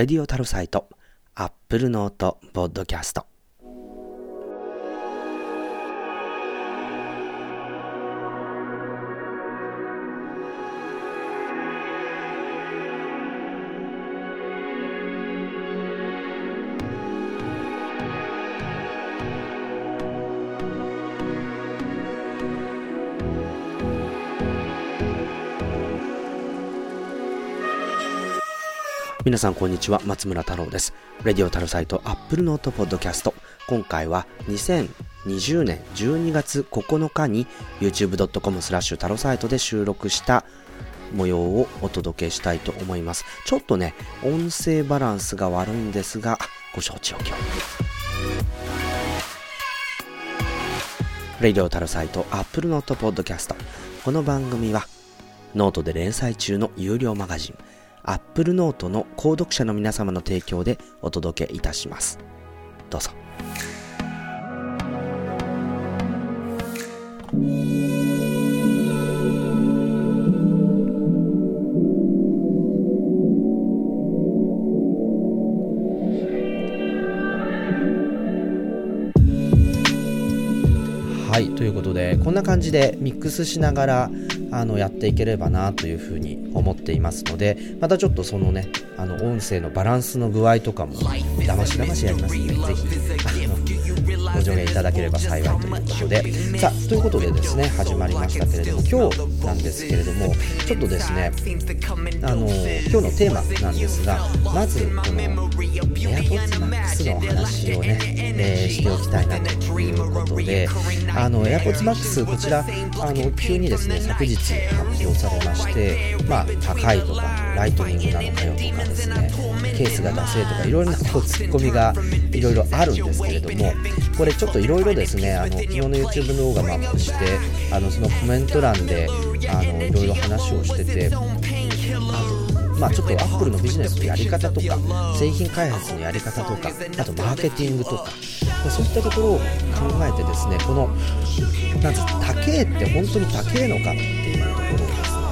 レディオタルサイト、アップルノート、ボッドキャスト。皆さんこんにちは。松村太郎です。レディオタルサイトアップルノートポッドキャスト。今回は2020年12月9日に youtube.com スラッシュタロサイトで収録した模様をお届けしたいと思います。ちょっとね音声バランスが悪いんですがご承知おきをレディオタルサイトアップルノートポッドキャスト。この番組はノートで連載中の有料マガジン Apple Note の購読者の皆様の提供でお届けいたします。どうぞ。はいということでこんな感じでミックスしながらあのやっていければなというふうに思っていますのでまたちょっとそのねあの音声のバランスの具合とかもだましだましやりますのでぜひご助言いただければ幸いということで。さあということでですね始まりましたけれども今日なんですけれどもちょっとですねあの今日のテーマなんですがまずこの AirPods Max の話をね、えー、しておきたいなということであの AirPods Max こちらあの急にですね昨日発表されましてまあ高いとかライトニングなのかよとかですねケースがダセーとかいろいろなこうツッコミがいろいろあるんですけれどもこれちょっといろいろですねあの昨日の YouTube 動画もアップしてあのそのコメント欄であのいろいろ話をしててまあ、ちょっとアップルのビジネスのやり方とか製品開発のやり方とかあとマーケティングとかまそういったところを考えてですねこのなん高えって本当に高えのかっていうところをですね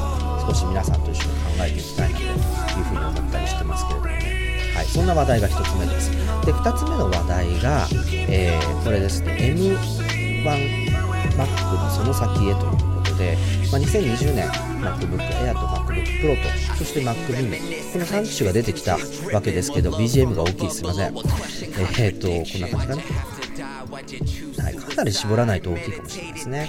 少し皆さんと一緒に考えていきたいなというふうに思ったりしてますけれどもね。はい、そんな話題が1つ目です。で、2つ目の話題が、えー、これですね、M1Mac のその先へということで、まあ、2020年 MacBook Air と MacBook Pro と、そして Mac mini、この3機種が出てきたわけですけど、BGM が大きいすいません。えー、っと、こんな感じかな。はい、かなり絞らないと大きいかもしれないですね。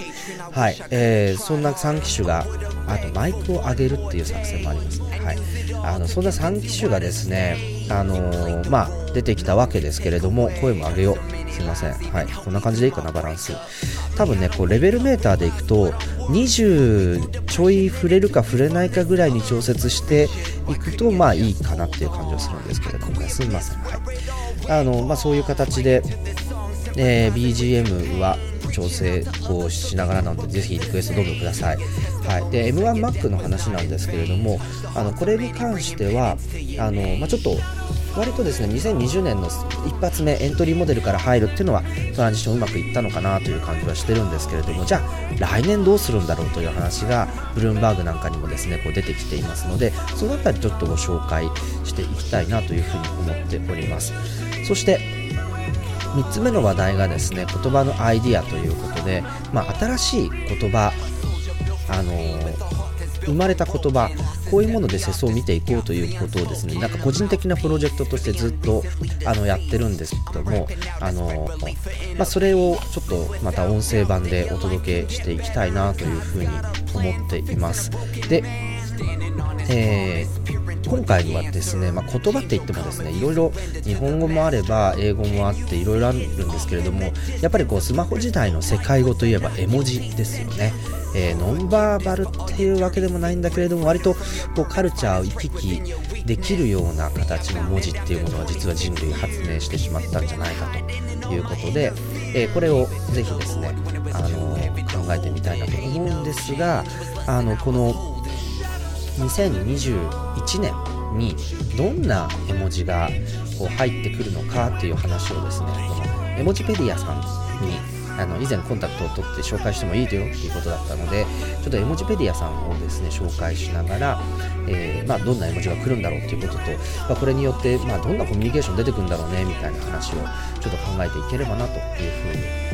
はい、えー、そんな3機種が、あとマイクを上げるっていう作戦もありますね。はい、あのそんな3機種がですね、あのー、まあ、出てきたわけですけれども、声も上げよう。すいません。はい。こんな感じでいいかな、バランス。多分ね、こう、レベルメーターでいくと、20ちょい触れるか触れないかぐらいに調節していくと、まあいいかなっていう感じはするんですけれどもね、すみません。はい。あの、まあそういう形で、えー、BGM は調整をしながらなのでぜひリクエストどうぞください、はい、で M1Mac の話なんですけれどもあのこれに関してはあの、まあ、ちょっと割とですね2020年の一発目エントリーモデルから入るっていうのはトランジションうまくいったのかなという感じはしてるんですけれどもじゃあ来年どうするんだろうという話がブルームバーグなんかにもですねこう出てきていますのでその辺りちょっとご紹介していきたいなというふうに思っております。そして3つ目の話題がですね言葉のアイディアということで、まあ、新しい言葉、あの生まれた言葉こういうもので世相を見ていこうということをですねなんか個人的なプロジェクトとしてずっとあのやってるんですけどもあの、まあ、それをちょっとまた音声版でお届けしていきたいなというふうに思っています。でえー、今回はですね、まあ、言葉って言ってもですねいろいろ日本語もあれば英語もあっていろいろあるんですけれどもやっぱりこうスマホ時代の世界語といえば絵文字ですよね、えー、ノンバーバルっていうわけでもないんだけれども割とこうカルチャーを行き来できるような形の文字っていうものは実は人類発明してしまったんじゃないかということで、えー、これをぜひですね、あの考えてみたいなと思うんですがあのこの2021年にどんな絵文字がこう入ってくるのかっていう話をですねこの絵文字ペディアさんにあの以前コンタクトを取って紹介してもいいよっていうことだったのでちょっと絵文字ペディアさんをですね紹介しながら、えー、まあ、どんな絵文字が来るんだろうっていうことと、まあ、これによって、まあ、どんなコミュニケーション出てくるんだろうねみたいな話をちょっと考えていければなというふうに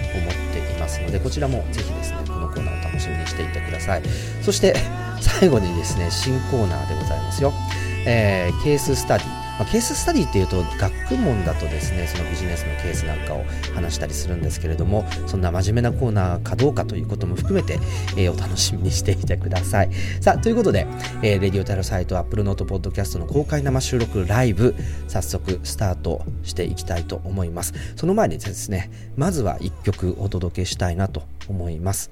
ますのでこちらもぜひですねこのコーナーを楽しみにしていてください。そして最後にですね新コーナーでございますよ、えー、ケーススタディ。まあ、ケーススタディっていうと学問だとですねそのビジネスのケースなんかを話したりするんですけれどもそんな真面目なコーナーかどうかということも含めて、えー、お楽しみにしていてください。さあということで、えー、レディオタルサイトアップルノートポッドキャストの公開生収録ライブ早速スタートしていきたいと思います。その前にですねまずは1曲お届けしたいなと思います。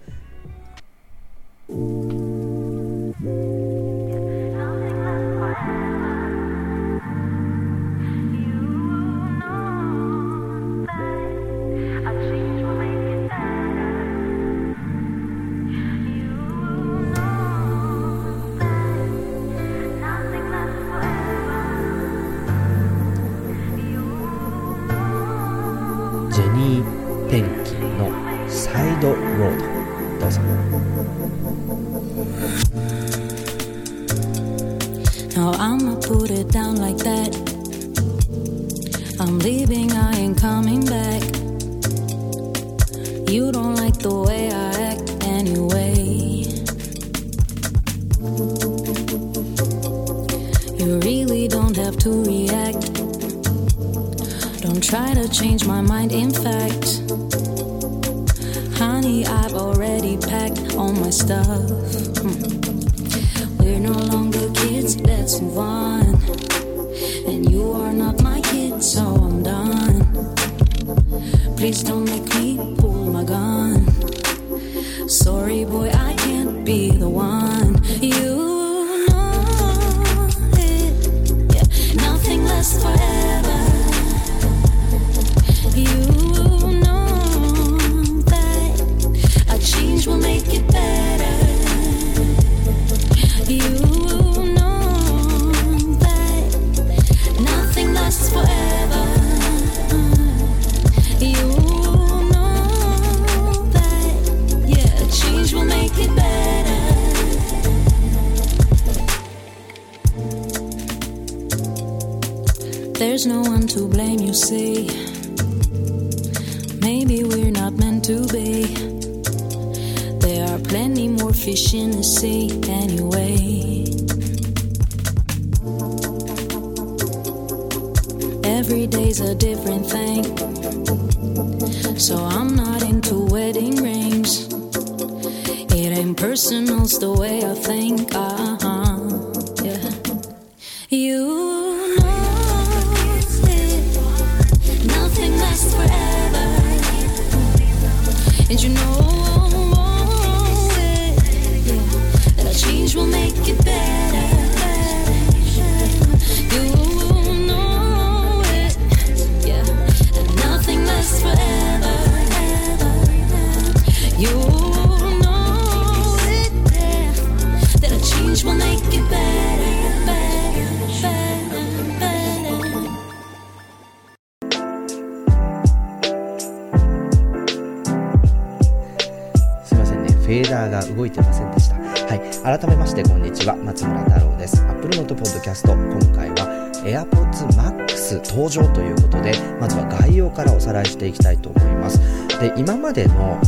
動いてませんでした。はい。改めましてこんにちは。松村太郎です。Apple Note Podcast。今回は AirPods Max 登場ということで、まずは概要からおさらいしていきたいと思います。で、今までの、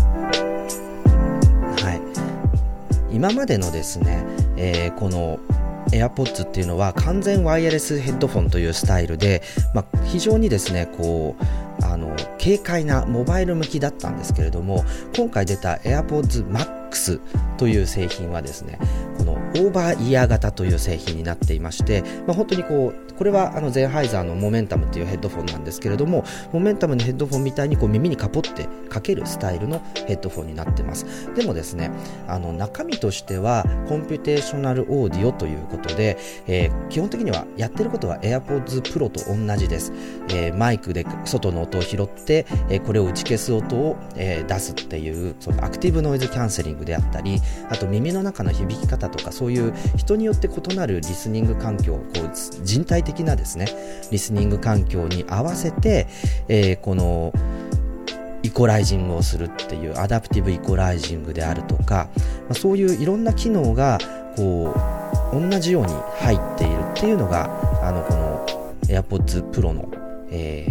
はい。今までのですね、えー、この AirPods っていうのは完全ワイヤレスヘッドフォンというスタイルで、まあ、非常にですね、こう、あの軽快なモバイル向きだったんですけれども今回出た AirPods Max という製品はですねオーバーイヤー型という製品になっていまして、まあ、本当にこうこれはあのゼンハイザーのモメンタムというヘッドフォンなんですけれどもモメンタムのヘッドフォンみたいにこう耳にかぽってかけるスタイルのヘッドフォンになってます。でもですねあの中身としてはコンピュテーショナルオーディオということで、えー、基本的にはやってることは AirPods Pro と同じです、えー、マイクで外の音を拾って、えー、これを打ち消す音を、え、出すっていうそのアクティブノイズキャンセリングであったりあと耳の中の響き方とかそいう人によって異なるリスニング環境こう人体的なですねリスニング環境に合わせて、えー、このイコライジングをするっていうアダプティブイコライジングであるとか、まあ、そういういろんな機能がこう同じように入っているっていうのがあのこの AirPods Pro の、え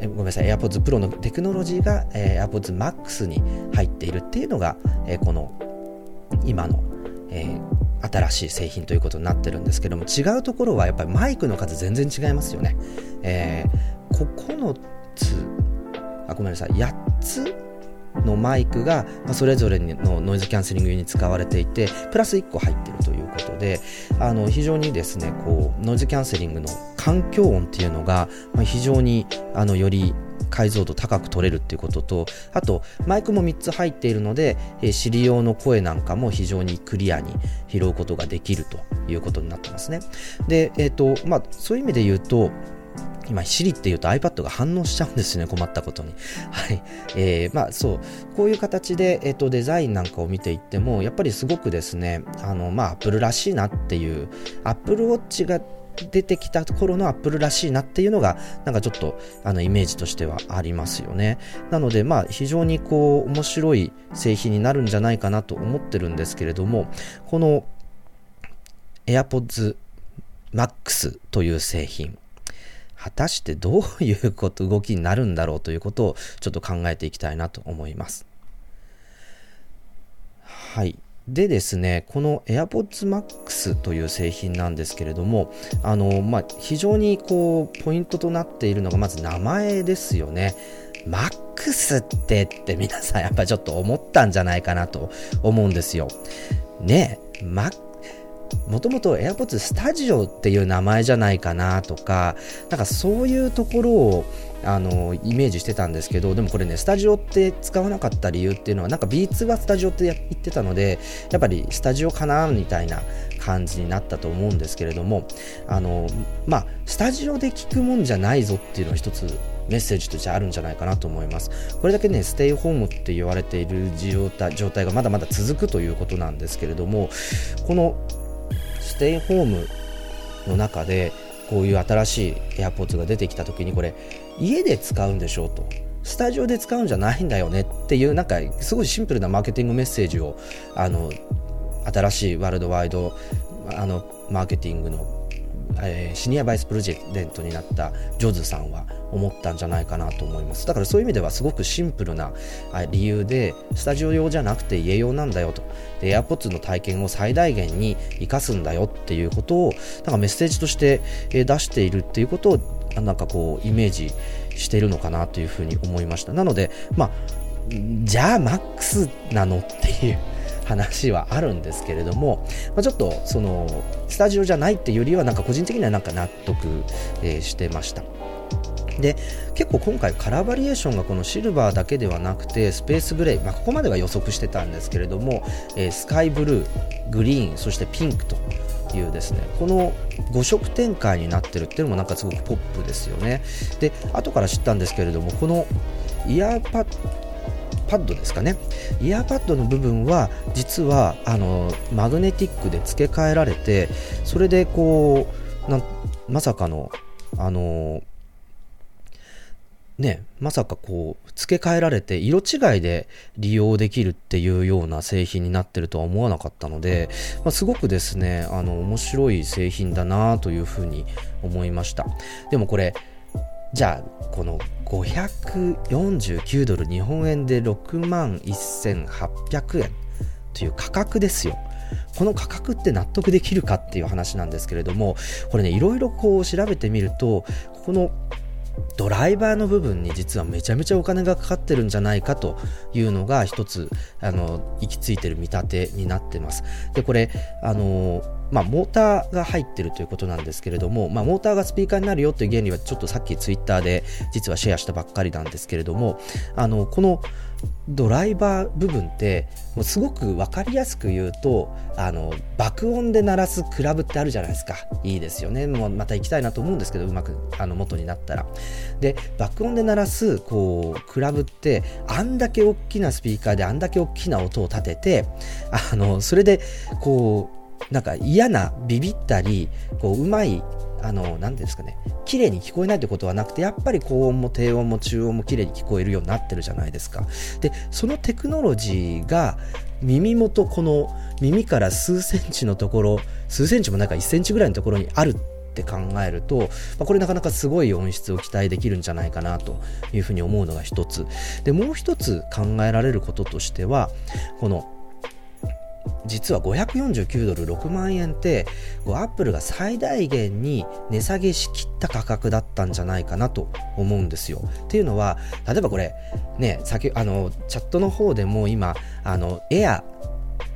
ー、ごめんなさい AirPods Pro のテクノロジーが、えー、AirPods Max に入っているっていうのが、えー、この今の、えー、新しい製品ということになってるんですけども違うところはやっぱりマイクの数全然違いますよね、えー、9つあごめんなさい8つのマイクが、ま、それぞれのノイズキャンセリングに使われていてプラス1個入ってるということであの非常にですねこうノイズキャンセリングの環境音っていうのが、ま、非常にあのより解像度高く取れるっていうこととあとマイクも3つ入っているので、えー、シリ用の声なんかも非常にクリアに拾うことができるということになってますねで、えーとまあ、そういう意味で言うと今、Siri って言うと iPad が反応しちゃうんですね、困ったことに。はい。えー、まあそう、こういう形で、えっ、ー、と、デザインなんかを見ていっても、やっぱりすごくですね、あの、まあ、Apple らしいなっていう、Apple Watch が出てきた頃のアップルらしいなっていうのが、なんかちょっと、あの、イメージとしてはありますよね。なので、まあ、非常にこう、面白い製品になるんじゃないかなと思ってるんですけれども、この、AirPods Max という製品、果たしてどういうこと動きになるんだろうということをちょっと考えていきたいなと思います。はい。でですね、この AirPods Max という製品なんですけれども、あの、まあ、非常にこう、ポイントとなっているのがまず名前ですよね。Max ってって皆さんやっぱちょっと思ったんじゃないかなと思うんですよ。ねえ、Max もともと AirPods Studio っていう名前じゃないかなとか、なんかそういうところをあのイメージしてたんですけど、でもこれね、スタジオって使わなかった理由っていうのは、なんか B2 はスタジオって言ってたので、やっぱりスタジオかなみたいな感じになったと思うんですけれども、あの、まあ、スタジオで聞くもんじゃないぞっていうのは一つメッセージとしてあるんじゃないかなと思います。これだけね、ステイホームって言われている状態状態がまだまだ続くということなんですけれども、このステイホームの中でこういう新しい AirPods が出てきた時にこれ家で使うんでしょうと。スタジオで使うんじゃないんだよねっていうなんかすごいシンプルなマーケティングメッセージをあの新しいワールドワイドあのマーケティングのえー、シニアバイスプロジェデントになったジョズさんは思ったんじゃないかなと思います。だからそういう意味ではすごくシンプルな理由でスタジオ用じゃなくて家用なんだよと。で AirPods の体験を最大限に生かすんだよっていうことをなんかメッセージとして出しているっていうことをなんかこうイメージしてるのかなというふうに思いましたなのでまあじゃあマックスなのっていう話はあるんですけれども、まあ、ちょっとそのスタジオじゃないっていうよりはなんか個人的にはなんか納得、えー、してました。で結構今回カラーバリエーションがこのシルバーだけではなくてスペースグレー、まあ、ここまでは予測してたんですけれども、えー、スカイブルーグリーンそしてピンクというですねこの5色展開になってるっていうのもなんかすごくポップですよね。で後から知ったんですけれどもこのイヤーパッパッドですかね。イヤーパッドの部分は実はあのマグネティックで付け替えられてそれでこうなまさかのあのね、まさかこう付け替えられて色違いで利用できるっていうような製品になってるとは思わなかったので、まあ、すごくですねあの面白い製品だなというふうに思いました。でもこれじゃあこの549ドル日本円で6万1800円という価格ですよ。この価格って納得できるかっていう話なんですけれどもこれねいろいろこう調べてみるとこのドライバーの部分に実はめちゃめちゃお金がかかってるんじゃないかというのが一つあの行き着いてる見立てになってます。でこれあのまあ、モーターが入ってるということなんですけれども、まあ、モーターがスピーカーになるよという原理はちょっとさっきツイッターで実はシェアしたばっかりなんですけれどもあのこのドライバー部分ってもうすごく分かりやすく言うとあの爆音で鳴らすクラブってあるじゃないですか。いいですよね。もうまた行きたいなと思うんですけどうまくあの元になったら。で爆音で鳴らすこうクラブってあんだけ大きなスピーカーであんだけ大きな音を立ててあのそれでこうなんか嫌なビビったりこううまいあの、なんですかね、綺麗に聞こえないってことはなくて、やっぱり高音も低音も中音も綺麗に聞こえるようになってるじゃないですか。で、そのテクノロジーが、耳元、この耳から数センチのところ、数センチもなんか1センチぐらいのところにあるって考えると、まあ、これなかなかすごい音質を期待できるんじゃないかなというふうに思うのが一つ。で、もう一つ考えられることとしては、この実は549ドル6万円ってアップルが最大限に値下げしきった価格だったんじゃないかなと思うんですよ。っていうのは例えばこれね先あのチャットの方でも今あのエア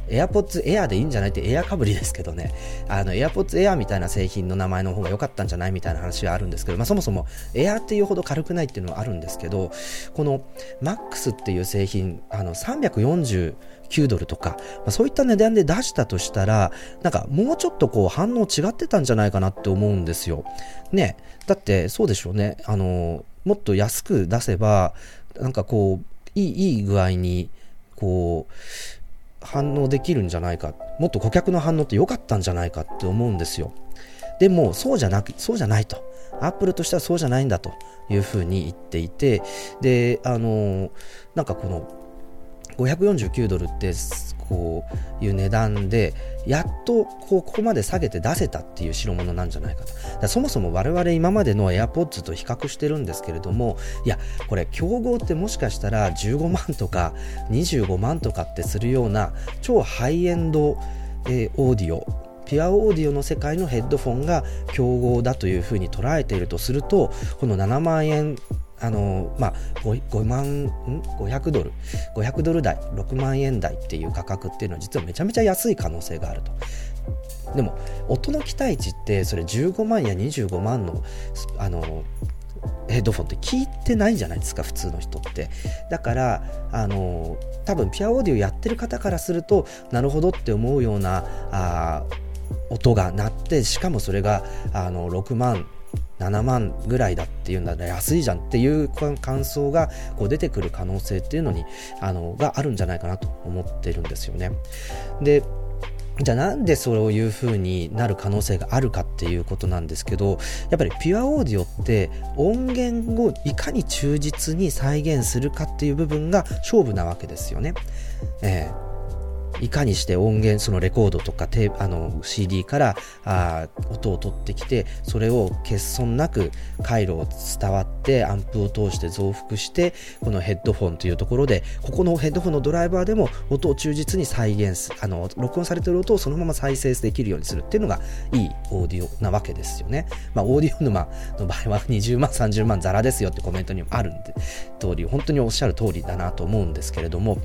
AirPods Air でいいんじゃないってエアかぶりですけどね、あの AirPods Air みたいな製品の名前の方が良かったんじゃないみたいな話はあるんですけど、まあ、そもそも Air っていうほど軽くないっていうのはあるんですけど、この MAX っていう製品、あの340 9ドルとか、まあ、そういった値段で出したとしたら、なんかもうちょっとこう反応違ってたんじゃないかなって思うんですよ。ね。だってそうでしょうね。あの、もっと安く出せば、なんかこう、いい、いい具合に、こう、反応できるんじゃないか。もっと顧客の反応って良かったんじゃないかって思うんですよ。でも、そうじゃなく、そうじゃないと。アップルとしてはそうじゃないんだというふうに言っていて、で、あの、なんかこの、549ドルってこういう値段でやっとこうここまで下げて出せたっていう代物なんじゃないかと。そもそも我々今までの AirPods と比較してるんですけれどもいやこれ競合ってもしかしたら15万とか25万とかってするような超ハイエンド、えー、オーディオピュアオーディオの世界のヘッドフォンが競合だというふうに捉えているとするとこの7万円あのまあ、5, 5万ん500ドル？500ドル台？6万円台っていう価格っていうのは実はめちゃめちゃ安い可能性があると。でも音の期待値ってそれ15万や25万のあのヘッドフォンって聞いてないじゃないですか普通の人って。だからあの多分ピアオーディオやってる方からするとなるほどって思うようなあ音が鳴ってしかもそれがあの6万7万ぐらいだっていうんだら安いじゃんっていう感想がこう出てくる可能性っていうのにあのがあるんじゃないかなと思ってるんですよね。でじゃあなんでそういう風になる可能性があるかっていうことなんですけどやっぱりピュアオーディオって音源をいかに忠実に再現するかっていう部分が勝負なわけですよね。えーいかにして音源そのレコードとかテあの CD からあ音を取ってきてそれを欠損なく回路を伝わってアンプを通して増幅してこのヘッドフォンというところでここのヘッドフォンのドライバーでも音を忠実に再現すあの録音されている音をそのまま再生できるようにするっていうのがいいオーディオなわけですよね。まあ、オーディオ沼の場合は20万30万ザラですよってコメントにもあるんで通り本当におっしゃる通りだなと思うんですけれども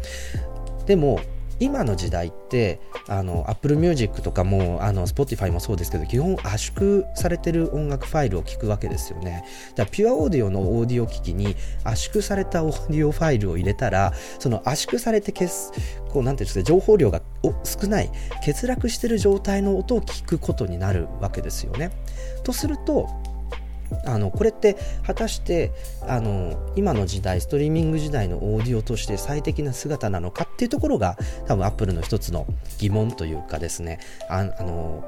でも今の時代ってあの Apple Music とかもあの Spotify もそうですけど基本圧縮されてる音楽ファイルを聞くわけですよね。だからピュアオーディオのオーディオ機器に圧縮されたオーディオファイルを入れたらその圧縮されて消すこうなんていうんですか情報量が少ない欠落してる状態の音を聞くことになるわけですよね。とするとあのこれって果たしてあの今の時代ストリーミング時代のオーディオとして最適な姿なのかっていうところが多分アップルの一つの疑問というかですね。あの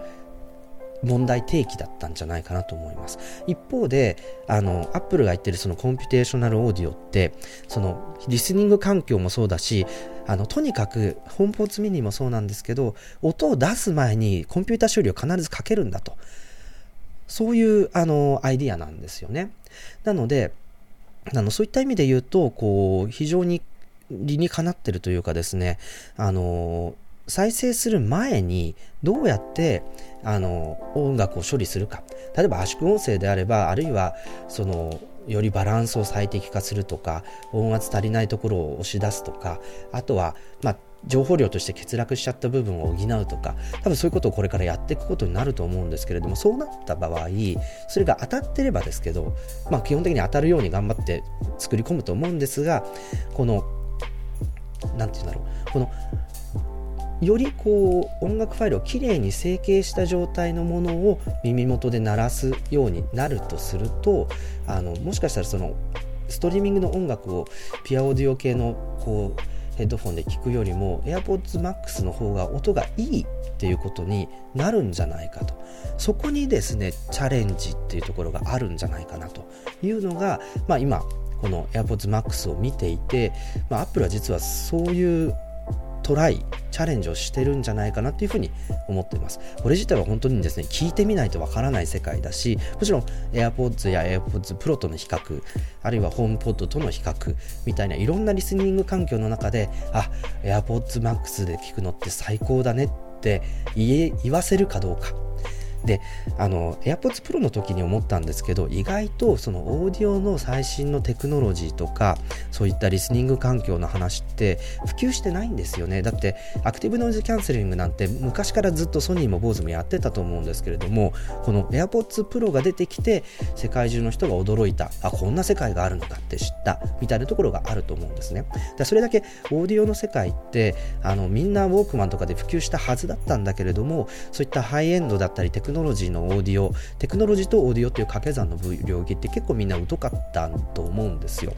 問題提起だったんじゃないかなと思います。一方であのアップルが言ってるそのコンピュテーショナルオーディオってそのリスニング環境もそうだしあのとにかくホームポーツミニもそうなんですけど音を出す前にコンピュータ処理を必ずかけるんだと。そういうあのアイディアなんですよね。なので、あのそういった意味で言うと、こう、非常に理にかなってるというかですね、あの、再生する前にどうやってあの音楽を処理するか例えば圧縮音声であればあるいはそのよりバランスを最適化するとか音圧足りないところを押し出すとかあとは、まあ、情報量として欠落しちゃった部分を補うとか多分そういうことをこれからやっていくことになると思うんですけれどもそうなった場合それが当たってればですけど、まあ、基本的に当たるように頑張って作り込むと思うんですがこの何て言うんだろうこのよりこう音楽ファイルをきれいに成形した状態のものを耳元で鳴らすようになるとするとあのもしかしたらそのストリーミングの音楽をピアオーディオ系のこうヘッドフォンで聞くよりも AirPods Max の方が音がいいっていうことになるんじゃないかと。そこにですねチャレンジっていうところがあるんじゃないかなと。いうのが、まあ、今この AirPods Max を見ていて、まあ、Apple は実はそういうトライチャレンジをしてるんじゃないかなっていうふうに思っています。これ自体は本当にですね聞いてみないとわからない世界だしもちろん AirPods や AirPods Pro との比較あるいは HomePod との比較みたいないろんなリスニング環境の中であ AirPods Max で聞くのって最高だねって言わせるかどうか。であの AirPods Pro の時に思ったんですけど意外とそのオーディオの最新のテクノロジーとかそういったリスニング環境の話って普及してないんですよね。だってアクティブノイズキャンセリングなんて昔からずっとソニーも BOSE もやってたと思うんですけれどもこの AirPods Pro が出てきて世界中の人が驚いた。あこんな世界があるのかって知った。みたいなところがあると思うんですね。だそれだけオーディオの世界ってあのみんなウォークマンとかで普及したはずだったんだけれどもそういったハイエンドだったりテクノロジーのオーディオテクノロジーとオーディオっていう掛け算の領域って結構みんな疎かったと思うんですよ。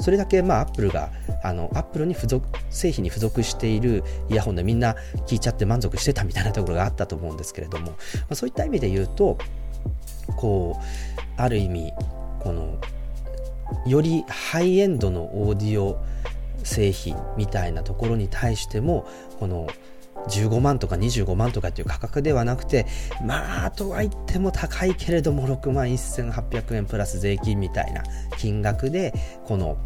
それだけまあアップルがあのアップルに付属製品に付属しているイヤホンでみんな聞いちゃって満足してたみたいなところがあったと思うんですけれども、まあ、そういった意味で言うとこうある意味このよりハイエンドのオーディオ製品みたいなところに対してもこの15万とか25万とかっていう価格ではなくてまあとは言っても高いけれども6万1800円プラス税金みたいな金額でこの、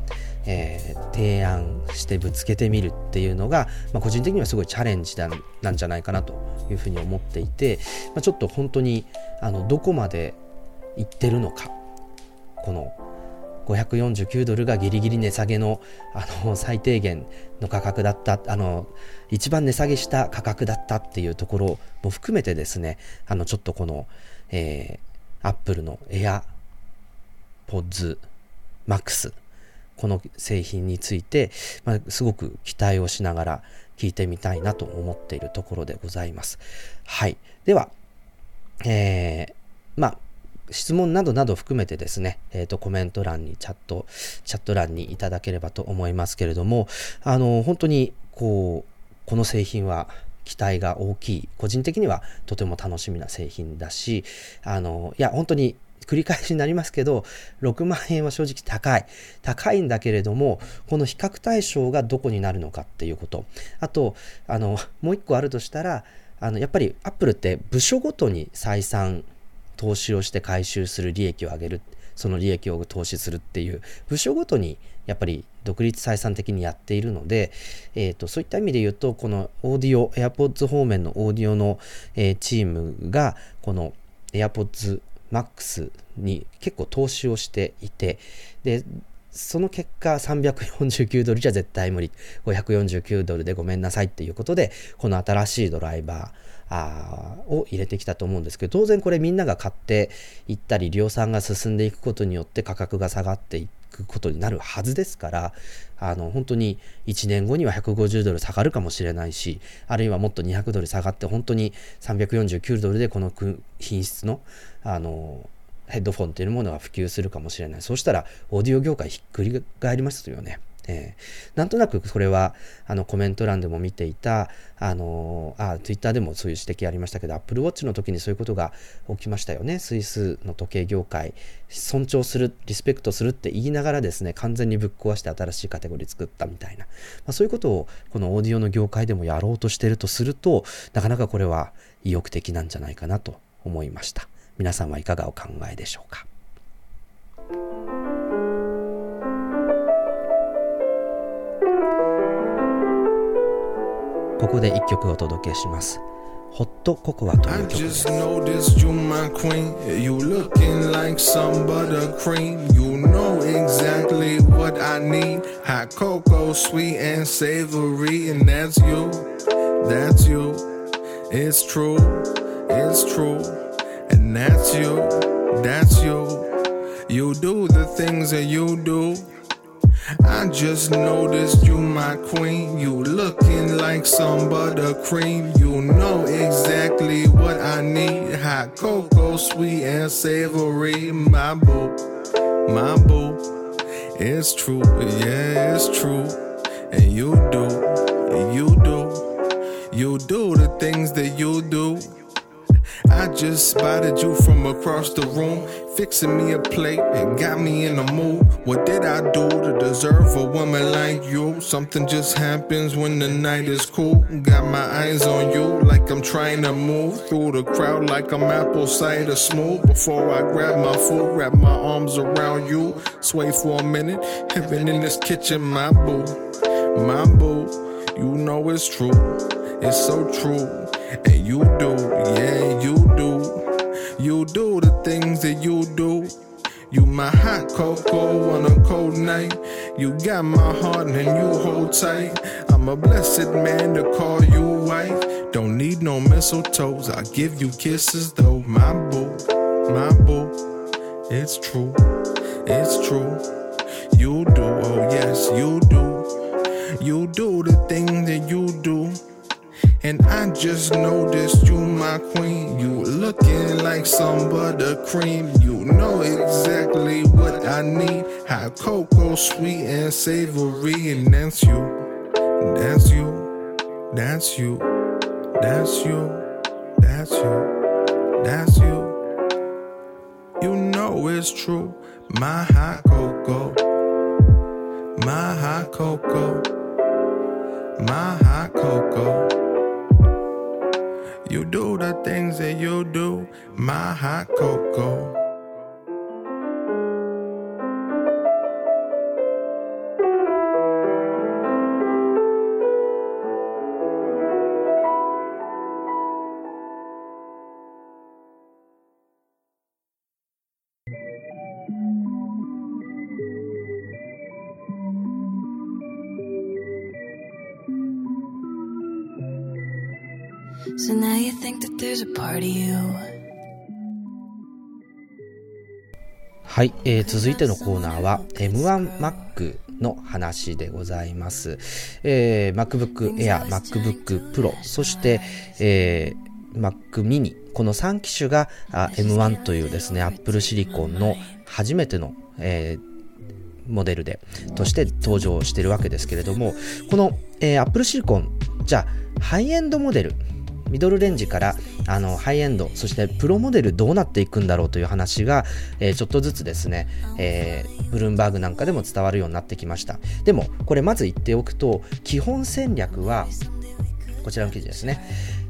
えー、提案してぶつけてみるっていうのが、まあ、個人的にはすごいチャレンジなんじゃないかなというふうに思っていて、まあ、ちょっと本当にあのどこまで行ってるのか。この549ドルがギリギリ値下げのあの最低限の価格だったあの一番値下げした価格だったっていうところも含めてですねあのちょっとこの、えー、アップルの AirPods Max この製品について、まあ、すごく期待をしながら聞いてみたいなと思っているところでございます。はい。では、えー、まあ、質問などなど含めてですね、えっ、ー、と、コメント欄に、チャット、チャット欄にいただければと思いますけれども、あの、本当に、こう、この製品は期待が大きい。個人的にはとても楽しみな製品だし、あの、いや、本当に繰り返しになりますけど、6万円は正直高い。高いんだけれども、この比較対象がどこになるのかっていうこと。あと、あの、もう一個あるとしたら、あの、やっぱりアップルって部署ごとに採算投資をして回収する利益を上げるその利益を投資するっていう部署ごとにやっぱり独立採算的にやっているので、えーと、そういった意味で言うとこのオーディオ AirPods 方面のオーディオの、えー、チームがこの AirPods Max に結構投資をしていてでその結果349ドルじゃ絶対無理549ドルでごめんなさいっていうことでこの新しいドライバーあを入れてきたと思うんですけど当然これみんなが買っていったり量産が進んでいくことによって価格が下がっていくことになるはずですからあの本当に1年後には150ドル下がるかもしれないしあるいはもっと200ドル下がって本当に349ドルでこの品質のあのヘッドフォンというものが普及するかもしれないそうしたらオーディオ業界ひっくり返りますよね。えー、なんとなくこれはあのコメント欄でも見ていた、あのあ、ツイッターでもそういう指摘ありましたけど、Apple Watch の時にそういうことが起きましたよね。スイスの時計業界、尊重する、リスペクトするって言いながらですね、完全にぶっ壊して新しいカテゴリー作ったみたいな、まあ、そういうことをこのオーディオの業界でもやろうとしてるとすると、なかなかこれは意欲的なんじゃないかなと思いました。皆さんはいかがお考えでしょうか？ここで一曲お届けします。ホットココアという曲です。You my queen. You looking like some buttercream. You know exactly what I need. Hot cocoa, sweet and savory. And that's you. That's you. It's true. It's true. And that's you. That's you. You do the things that you do. I just noticed you my queen. You looking like some buttercream. You know exactly what I need. Hot cocoa, sweet and savory. My boo, my boo. It's true, yeah, it's true. And you do, you do, you do the things that you do. I just spotted you from across the room, fixing me a plate and got me in the mood. What did I do to deserve a woman like you? Something just happens when the night is cool. Got my eyes on you like I'm trying to move through the crowd like I'm apple cider smooth. Before I grab my food, wrap my arms around you, sway for a minute. Heaven in this kitchen, my boo, my boo. You know it's true, it's so true. And you do, yeah, you do. You do the things that you do. You my hot cocoa on a cold night. You got my heart and you hold tight. I'm a blessed man to call you wife. Don't need no mistletoes. I give you kisses though, my boo, my boo. It's true, it's true. You do, oh yes, you do. You do the things that you do. And I just noticed you, my queen. You looking like some buttercream. You know exactly what I need. Hot cocoa, sweet and savory. And that's you, that's you, that's you, that's you, that's you, that's you. You know it's true. My hot cocoa, my hot cocoa, my hot cocoa. You do the things that you do, my hot cocoa. はい、えー続いてのコーナーは M1Mac の話でございます。えー MacBook Air、MacBook Pro、そして、えー Mac mini、この3機種があ M1 というですね、Apple Silicon の初めての、えーモデルで、として登場してるわけですけれども、この、えー、Apple Silicon、じゃあ、ハイエンドモデル、ミドルレンジからあのハイエンド、そしてプロモデルどうなっていくんだろうという話が、えーちょっとずつですね、えーブルームバーグなんかでも伝わるようになってきました。でも、これまず言っておくと、基本戦略は、こちらの記事ですね。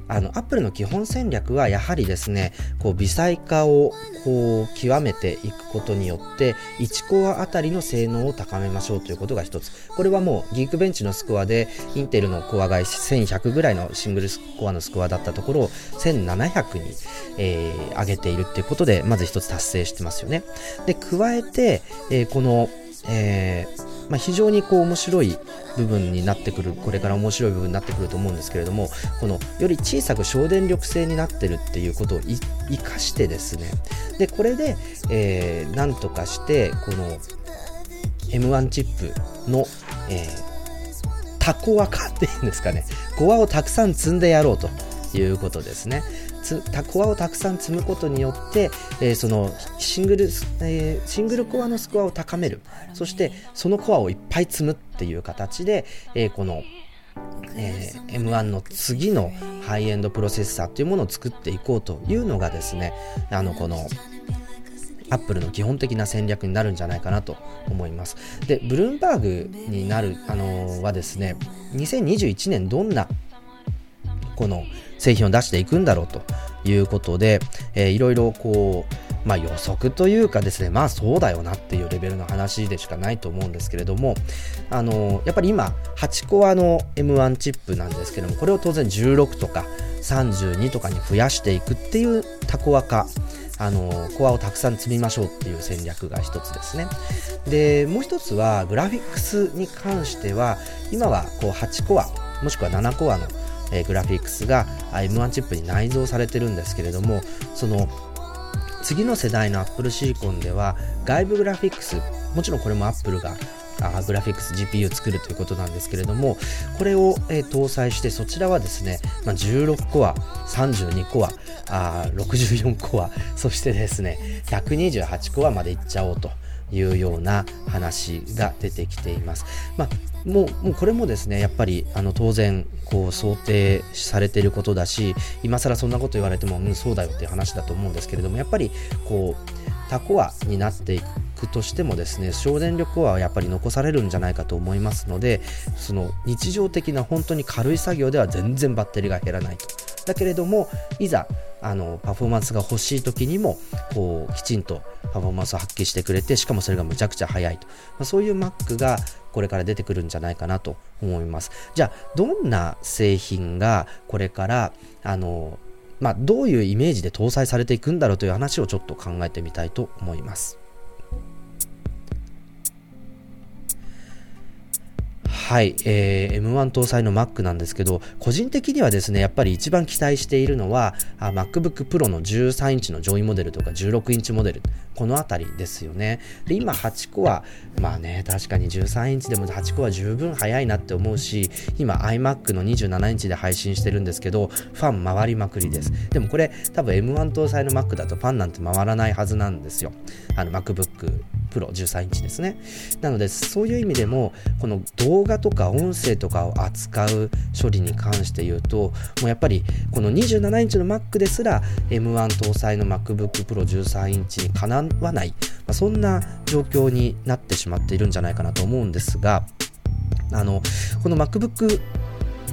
あの、アップルの基本戦略はやはりですね、こう、微細化を、こう、極めていくことによって、1コアあたりの性能を高めましょうということが一つ。これはもう、ギークベンチのスコアで、インテルのコアが1100ぐらいのシングルスコアのスコアだったところを、1700に、えー上げているっていうことで、まず一つ達成してますよね。で、加えて、えーこの、えーまあ、非常にこう面白い部分になってくるこれから面白い部分になってくると思うんですけれどもこのより小さく省電力性になってるっていうことを生かしてですね。でこれで、えーなんとかしてこの M1 チップの、えータコア化っていうんですかね。コアをたくさん積んでやろうということですね。つコアをたくさん積むことによって、えーそのシングル、えーシングルコアのスコアを高めるそしてそのコアをいっぱい積むっていう形で、えーこのえー M1 の次のハイエンドプロセッサーというものを作っていこうというのがですねあのこのアップルの基本的な戦略になるんじゃないかなと思います。で、ブルームバーグになる、あのーはですね、2021年どんなこの製品を出していくんだろうということで、えーいろいろこう、まあ予測というかですね、まあそうだよなっていうレベルの話でしかないと思うんですけれども、あのやっぱり今、8コアの M1 チップなんですけども、これを当然16とか32とかに増やしていくっていうタコア化、あのコアをたくさん積みましょうっていう戦略が一つですね。で、もう一つはグラフィックスに関しては、今はこう8コア、もしくは7コアの、えグラフィックスが M1 チップに内蔵されてるんですけれども、その次の世代の Apple Silicon では外部グラフィックス、もちろんこれも Apple があグラフィックス GPU を作るということなんですけれども、これを、えー搭載して、そちらはですね、まあ、16コア、32コア、あ64コア、そしてですね、128コアまでいっちゃおうと。いうような話が出てきています。まあもうもうこれもですねやっぱりあの当然こう想定されていることだし今更そんなこと言われても、うん、そうだよっていう話だと思うんですけれどもやっぱりこうタコアになっていくとしてもですね省電力はやっぱり残されるんじゃないかと思いますのでその日常的な本当に軽い作業では全然バッテリーが減らないとだけれどもいざあのパフォーマンスが欲しい時にもこうきちんとパフォーマンスを発揮してくれてしかもそれがむちゃくちゃ速いと、まあ、そういう Mac がこれから出てくるんじゃないかなと思いますじゃあどんな製品がこれからあのまあ、どういうイメージで搭載されていくんだろうという話をちょっと考えてみたいと思います。はい、えー、M1 搭載の Mac なんですけど、個人的にはですね、やっぱり一番期待しているのは、MacBook Pro の13インチの上位モデルとか16インチモデル、このあたりですよね。で、今8個は、まあね、確かに13インチでも8個は十分早いなって思うし、今 iMac の27インチで配信してるんですけど、ファン回りまくりです。でもこれ、多分 M1 搭載の Mac だとファンなんて回らないはずなんですよ。あの MacBook iMac Pro 13インチですね。なので、そういう意味でも、この動画とか音声とかを扱う処理に関して言うと、もうやっぱりこの27インチの Mac ですら M1 搭載の MacBook Pro 13インチにかなわない、まあ、そんな状況になってしまっているんじゃないかなと思うんですが、あの、この MacBook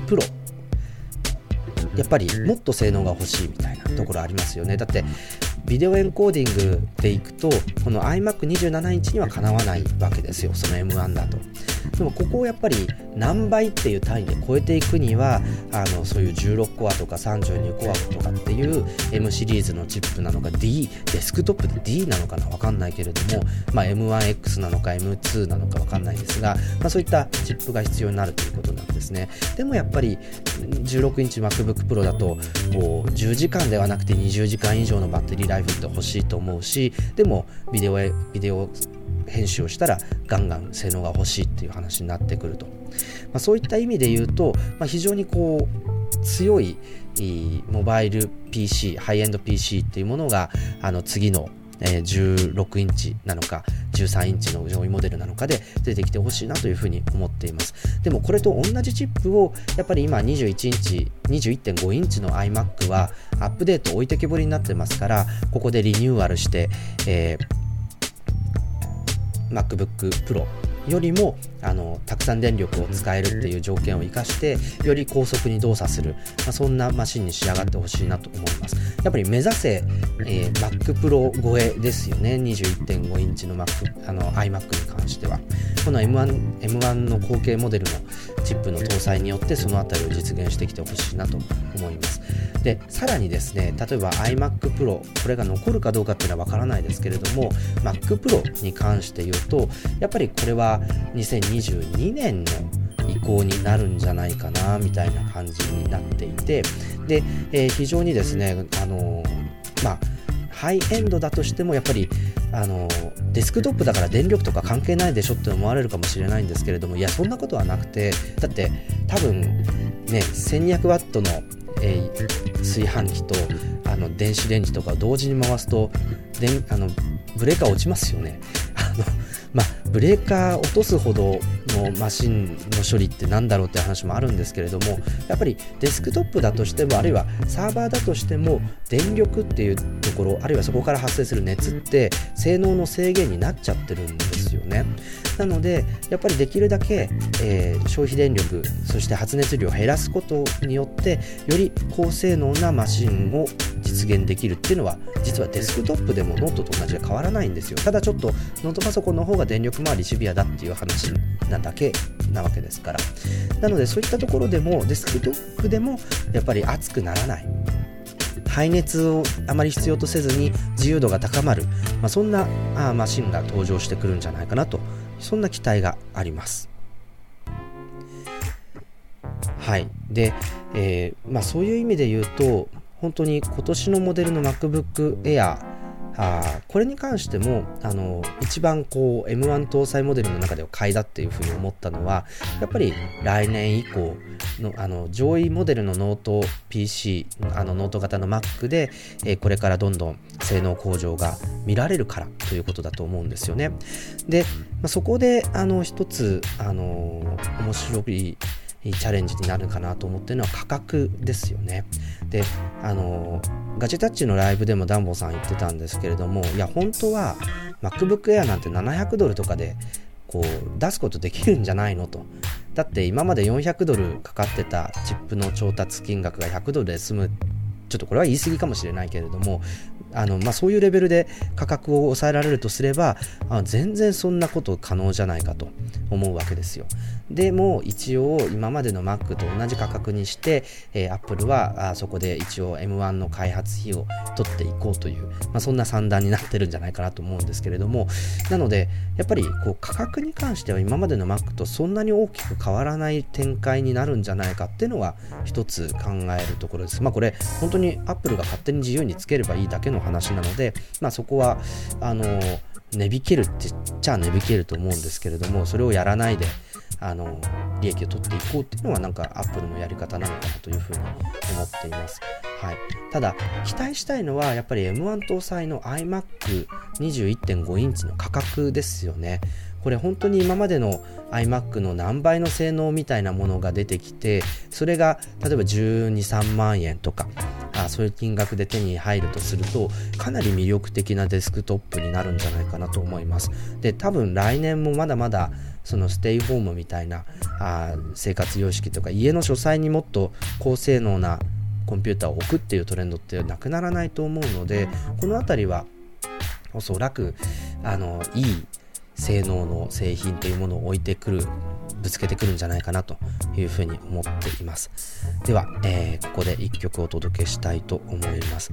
Pro やっぱりもっと性能が欲しいみたいなところありますよね。だってビデオエンコーディングでいくとこの iMac27 インチにはかなわないわけですよその M1 だと。でもここをやっぱり何倍っていう単位で超えていくにはあのそういう16コアとか32コアとかっていう M シリーズのチップなのか D デスクトップで D なのかなわかんないけれども、まあ、M1X なのか M2 なのかわかんないですが、まあ、そういったチップが必要になるということなんですね。でもやっぱり16インチ MacBook Pro だとこう10時間ではなくて20時間以上のバッテリーライフって欲しいと思うしでもビデオビデオ編集をしたらガンガン性能が欲しいっていう話になってくると、まあ、そういった意味で言うと、まあ、非常にこう強いモバイル PC ハイエンド PC っていうものがあの次のえ16インチなのか13インチの上位モデルなのかで出てきてほしいなというふうに思っています。でもこれと同じチップをやっぱり今21インチ21.5インチの iMac はアップデート置いてけぼりになってますからここでリニューアルして、えー、MacBook Pro よりもあのたくさん電力を使えるっていう条件を生かしてより高速に動作する、まあ、そんなマシンに仕上がってほしいなと思います。やっぱり目指せ、えー、Mac Pro 超えですよね。21.5インチの Mac あの iMac に関しては。この M1, M1 の後継モデルのチップの搭載によってその辺りを実現してきてほしいなと思います。でさらにですね例えば iMac Pro これが残るかどうかっていうのはわからないですけれども Mac Pro に関して言うとやっぱりこれは2020 2022年の移行になるんじゃないかなみたいな感じになっていてで、えー、非常にですねあのまあハイエンドだとしてもやっぱりあのデスクトップだから電力とか関係ないでしょって思われるかもしれないんですけれどもいやそんなことはなくてだって多分ね1200ワットの、えー、炊飯器とあの電子レンジとか同時に回すとであのブレーカー落ちますよね、ブレーカー落とすほどのマシンの処理って何だろうって話もあるんですけれどもやっぱりデスクトップだとしてもあるいはサーバーだとしても電力っていうところあるいはそこから発生する熱って性能の制限になっちゃってるんですよね。なのでやっぱりできるだけ、えー、消費電力そして発熱量を減らすことによってより高性能なマシンを実現できるっていうのは実はデスクトップでもノートと同じで変わらないんですよ。ただちょっとノートパソコンの方が電力回りシビアだっていう話なんだけなわけですから。なのでそういったところでもデスクトップでもやっぱり熱くならない。排熱をあまり必要とせずに自由度が高まる、まあ、そんなあマシンが登場してくるんじゃないかなと。そんな期待があります。はい。で、えー、まあ、そういう意味で言うと本当に今年のモデルの MacBook Air あこれに関してもあの一番こう M1 搭載モデルの中では買いだっていうふうに思ったのはやっぱり来年以降のあの上位モデルのノート PC あのノート型の Mac で、えー、これからどんどん性能向上が見られるからということだと思うんですよね。で、まあ、そこであの一つあの面白いチャレンジになるかなと思ってるのは価格ですよね。で、あの、ガジェタッチのライブでもダンボさん言ってたんですけれども、いや、本当は MacBook Air なんて700ドルとかでこう出すことできるんじゃないのと。だって今まで400ドルかかってたチップの調達金額が100ドルで済むちょっとこれは言い過ぎかもしれないけれども、あのまあ、そういうレベルで価格を抑えられるとすればあ全然そんなこと可能じゃないかと思うわけですよでも一応今までの Mac と同じ価格にして、えー、Apple はあそこで一応 M1 の開発費を取っていこうという、まあ、そんな算段になってるんじゃないかなと思うんですけれどもなのでやっぱりこう価格に関しては今までの Mac とそんなに大きく変わらない展開になるんじゃないかっていうのは一つ考えるところです。まあこれ本当に Apple が勝手に自由につければいいだけの話なので、まあ、そこはあの値引けるって言っちゃ値引けると思うんですけれどもそれをやらないであの利益を取っていこうっていうのはなんかアップルのやり方なのかなというふうに思っています。はい、ただ期待したいのはやっぱり M1 搭載の iMac21.5 インチの価格ですよね。これ本当に今までの iMac の何倍の性能みたいなものが出てきてそれが例えば12、3万円とかあそういう金額で手に入るとするとかなり魅力的なデスクトップになるんじゃないかなと思いますで多分来年もまだまだそのステイホームみたいなあ生活様式とか家の書斎にもっと高性能なコンピューターを置くっていうトレンドってなくならないと思うのでこの辺りはおそらくあのいい性能の製品というものを置いてくるぶつけてくるんじゃないかなというふうに思っています。では、えー、ここで1曲お届けしたいと思います。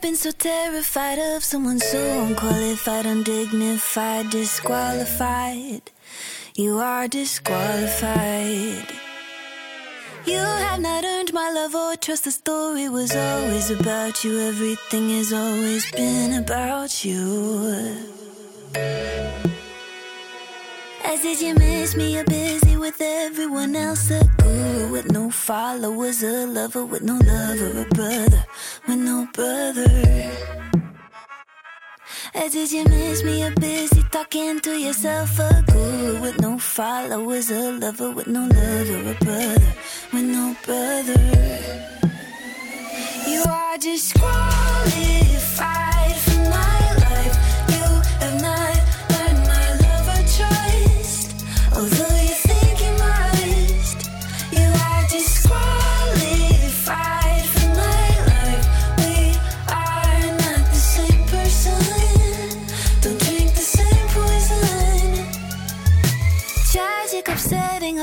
Been so terrified of someone so unqualified, undignified, disqualified. You are disqualified. You have not earned my love or trust. The story was always about you. Everything has always been about you. As did you miss me? You're busy with everyone else. A guru with no followers, a lover with no lover, a brother with no brother. As did you miss me? You're busy talking to yourself. A guru with no followers, a lover with no lover, a brother with no brother. You are disqualified.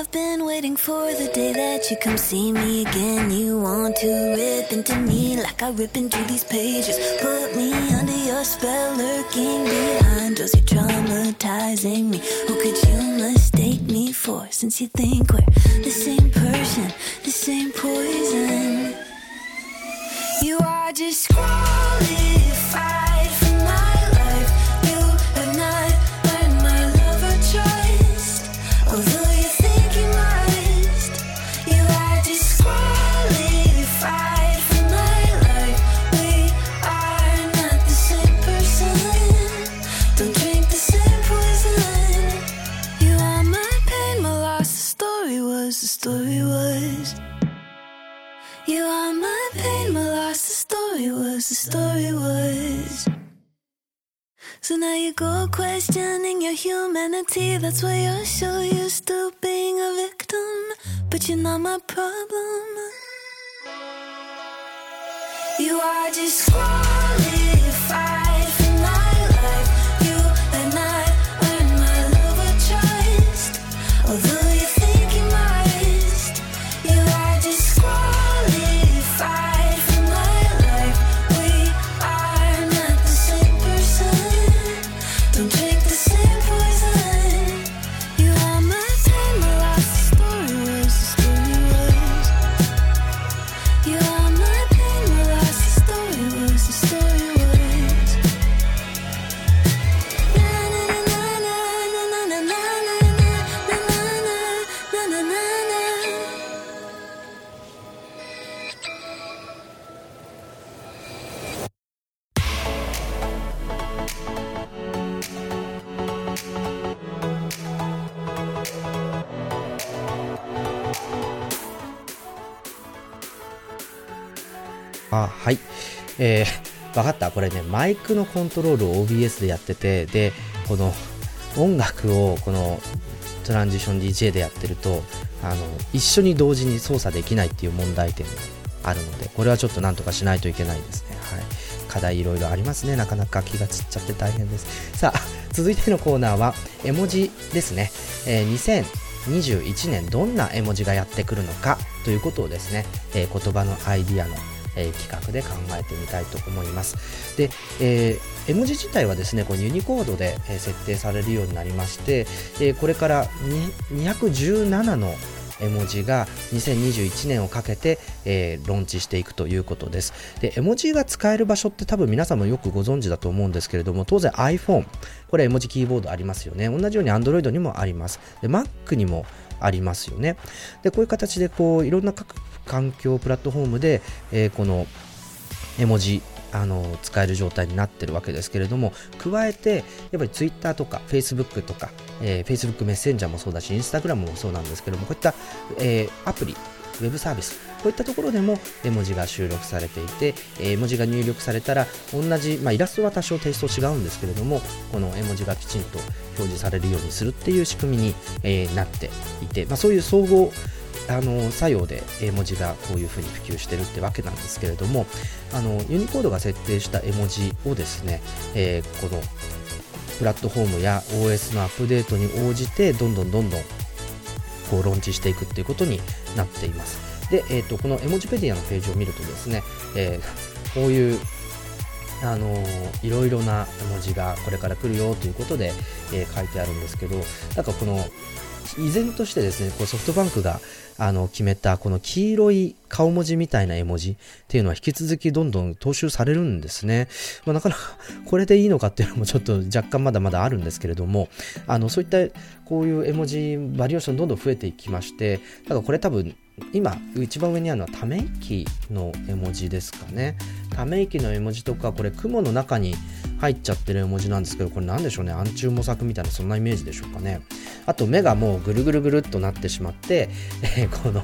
I've been waiting for the day that you come see me again. You want to rip into me like I rip into these pages. Put me under your spell, lurking behind doors. You're traumatizing me. Who could you mistake me for? Since you think we're the same person, the same poison. You are disqualified. was, the story was. You are my pain, my loss, the story was, the story was. So now you go questioning your humanity. That's why you're so used to being a victim. But you're not my problem. You are just. あ、はい。えー、わかった。これね、マイクのコントロールを OBS でやってて、で、この音楽をこのトランジション DJ でやってると、あの、一緒に同時に操作できないっていう問題点があるので、これはちょっとなんとかしないといけないですね。はい。課題いろいろありますね。なかなか気が散っちゃって大変です。さあ、続いてのコーナーは、絵文字ですね。えー、2021年どんな絵文字がやってくるのかということをですね、えー、言葉のアイディアのえー、企画で考えてみたいと思います。で、えー、絵文字自体はですね、このユニコードで、設定されるようになりまして、えこれから217の絵文字が2021年をかけて、えー、ローンチしていくということです。で絵文字が使える場所って多分皆さんもよくご存知だと思うんですけれども当然 iPhone これ絵文字キーボードありますよね。同じように Android にもあります。で Mac にもありますよね。でこういう形でこういろんな各環境プラットフォームで、えー、この絵文字あの使える状態になってるわけですけれども加えてやっぱり Twitter とか Facebook とか、えー、Facebook メッセンジャーもそうだし Instagram もそうなんですけどもこういった、えー、アプリウェブサービスこういったところでも絵文字が収録されていて、絵文字が入力されたら同じ、まあ、イラストは多少テイスト違うんですけれどもこの絵文字がきちんと表示されるようにするっていう仕組みに、えなっていて、まあ、そういう総合あの作用で絵文字がこういうふうに普及してるってわけなんですけれどもあのユニコードが設定した絵文字をですね、えー、このプラットフォームや OS のアップデートに応じてどんどんどんどんこうローンチしていくっていうことになっています。で、えーと、この絵文字ペディアのページを見るとですね、えー、こういうあのー、いろいろな絵文字がこれから来るよということで、えー、書いてあるんですけどなんかこの依然としてですねこうソフトバンクがあの決めたこの黄色い顔文字みたいな絵文字っていうのは引き続きどんどん踏襲されるんですね。まあ、なかなかこれでいいのかっていうのもちょっと若干まだまだあるんですけれども、あのそういったこういう絵文字バリエーションどんどん増えていきまして、だからこれ多分今一番上にあるのはため息の絵文字ですかね。ため息の絵文字とかこれ雲の中に入っちゃってる絵文字なんですけどこれ何でしょうね。暗中模索みたいなそんなイメージでしょうかね。あと目がもうぐるぐるぐるっとなってしまって、えー、この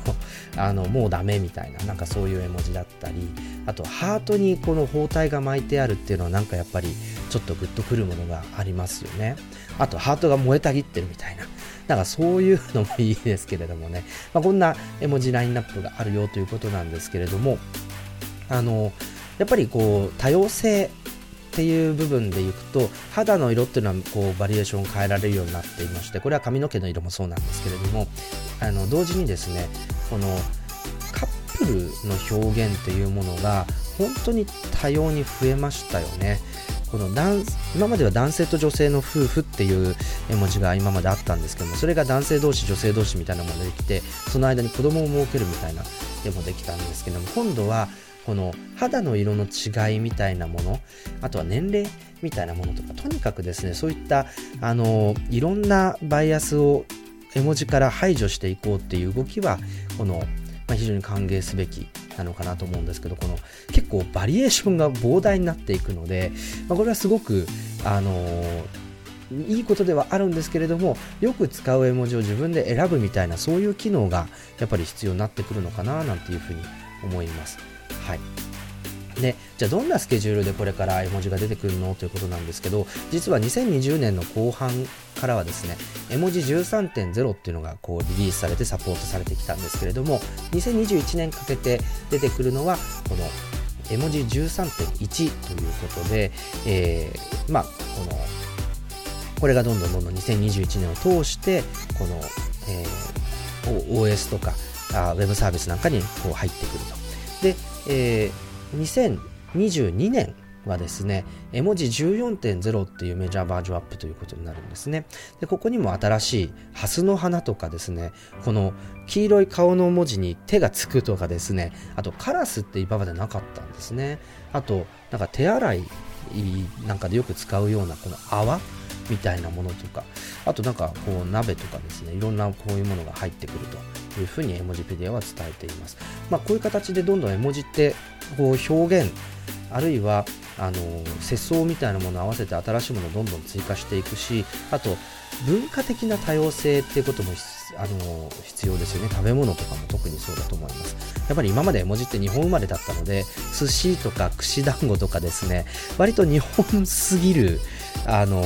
あのもうダメみたいななんかそういう絵文字だったりあとハートにこの包帯が巻いてあるっていうのはなんかやっぱりちょっとグッとくるものがありますよね。あとハートが燃えたぎってるみたいな。なんかそういうのもいいですけれどもね、まあ、こんな絵文字ラインナップがあるよということなんですけれどもあのやっぱりこう多様性っていう部分でいくと肌の色っていうのはこうバリエーションを変えられるようになっていましてこれは髪の毛の色もそうなんですけれどもあの同時にですねこのカップルの表現っていうものが本当に多様に増えましたよね。この今までは男性と女性の夫婦っていう絵文字が今まであったんですけどもそれが男性同士女性同士みたいなものできてその間に子供を設けるみたいな絵もできたんですけども今度はこの肌の色の違いみたいなものあとは年齢みたいなものとかとにかくですねそういったあのいろんなバイアスを絵文字から排除していこうっていう動きはこの、まあ、非常に歓迎すべきなのかなと思うんですけどこの結構バリエーションが膨大になっていくので、まあ、これはすごくあのいいことではあるんですけれどもよく使う絵文字を自分で選ぶみたいなそういう機能がやっぱり必要になってくるのかななんていうふうに思います。はいでじゃあどんなスケジュールでこれから絵文字が出てくるの？ということなんですけど実は2020年の後半からはですね絵文字13.0っていうのがこうリリースされてサポートされてきたんですけれども2021年かけて出てくるのはこの絵文字13.1ということで、えー、まあこのこれがどんどんどんどん2021年を通してこの、えー、OS とかあウェブサービスなんかにこう入ってくると。で、えー、2022年はですね、絵文字14.0っていうメジャーバージョンアップということになるんですね。で、ここにも新しいハスの花とかですね、この黄色い顔の文字に手がつくとかですね、あとカラスって今までなかったんですね。あと、なんか手洗いなんかでよく使うようなこの泡みたいなものとか、あとなんかこう鍋とかですね、いろんなこういうものが入ってくるというふうに絵文字ペディアは伝えています。まあ、こういう形でどんどん絵文字ってこう表現、あるいはあの世相みたいなものを合わせて新しいものをどんどん追加していくし、あと文化的な多様性っていうこともあの必要ですよね。食べ物とかも特にそうだと思います。やっぱり今まで絵文字って日本生まれだったので寿司とか串団子とかですね割と日本すぎるあの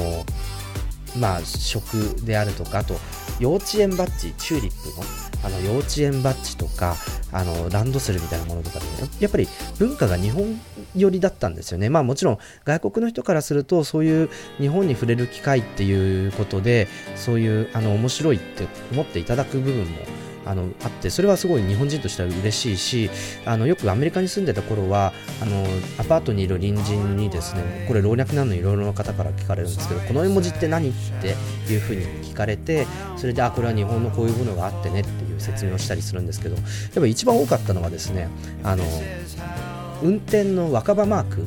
まあ食であるとかあと幼稚園バッジチューリップのあの幼稚園バッジとかあのランドセルみたいなものとかで、ね、やっぱり文化が日本寄りだったんですよね。まあもちろん外国の人からするとそういう日本に触れる機会っていうことでそういうあの面白いって思っていただく部分もあのあってそれはすごい日本人としては嬉しいしあのよくアメリカに住んでた頃はあのアパートにいる隣人にですねこれ老若男女いろいろな方から聞かれるんですけどこの絵文字って何？っていうふうに聞かれてそれであこれは日本のこういうものがあってねってう説明をしたりするんですけどやっぱ一番多かったのはですねあの運転の若葉マーク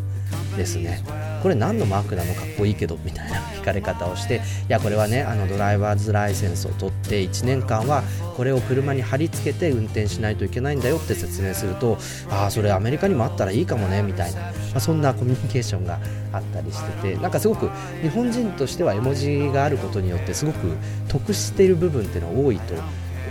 ですね。これ何のマークなのかっこいいけどみたいな聞かれ方をしていやこれはねあのドライバーズライセンスを取って1年間はこれを車に貼り付けて運転しないといけないんだよって説明するとああそれアメリカにもあったらいいかもねみたいな、まあ、そんなコミュニケーションがあったりしててなんかすごく日本人としては絵文字があることによってすごく得している部分っていうのは多いと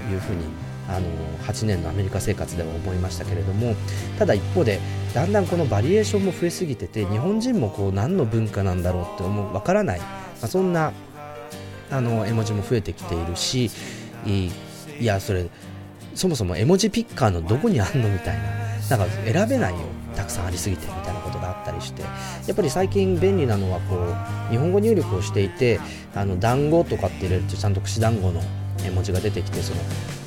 いうふうにあの8年のアメリカ生活では思いましたけれどもただ一方でだんだんこのバリエーションも増えすぎてて日本人もこう何の文化なんだろうって思う分からない、まあ、そんなあの絵文字も増えてきているしいやそれそもそも絵文字ピッカーのどこにあんのみたいななんか選べないよたくさんありすぎてみたいなことがあったりしてやっぱり最近便利なのはこう日本語入力をしていてあの団子とかって入れるとちゃんと串団子の絵文字が出てきてその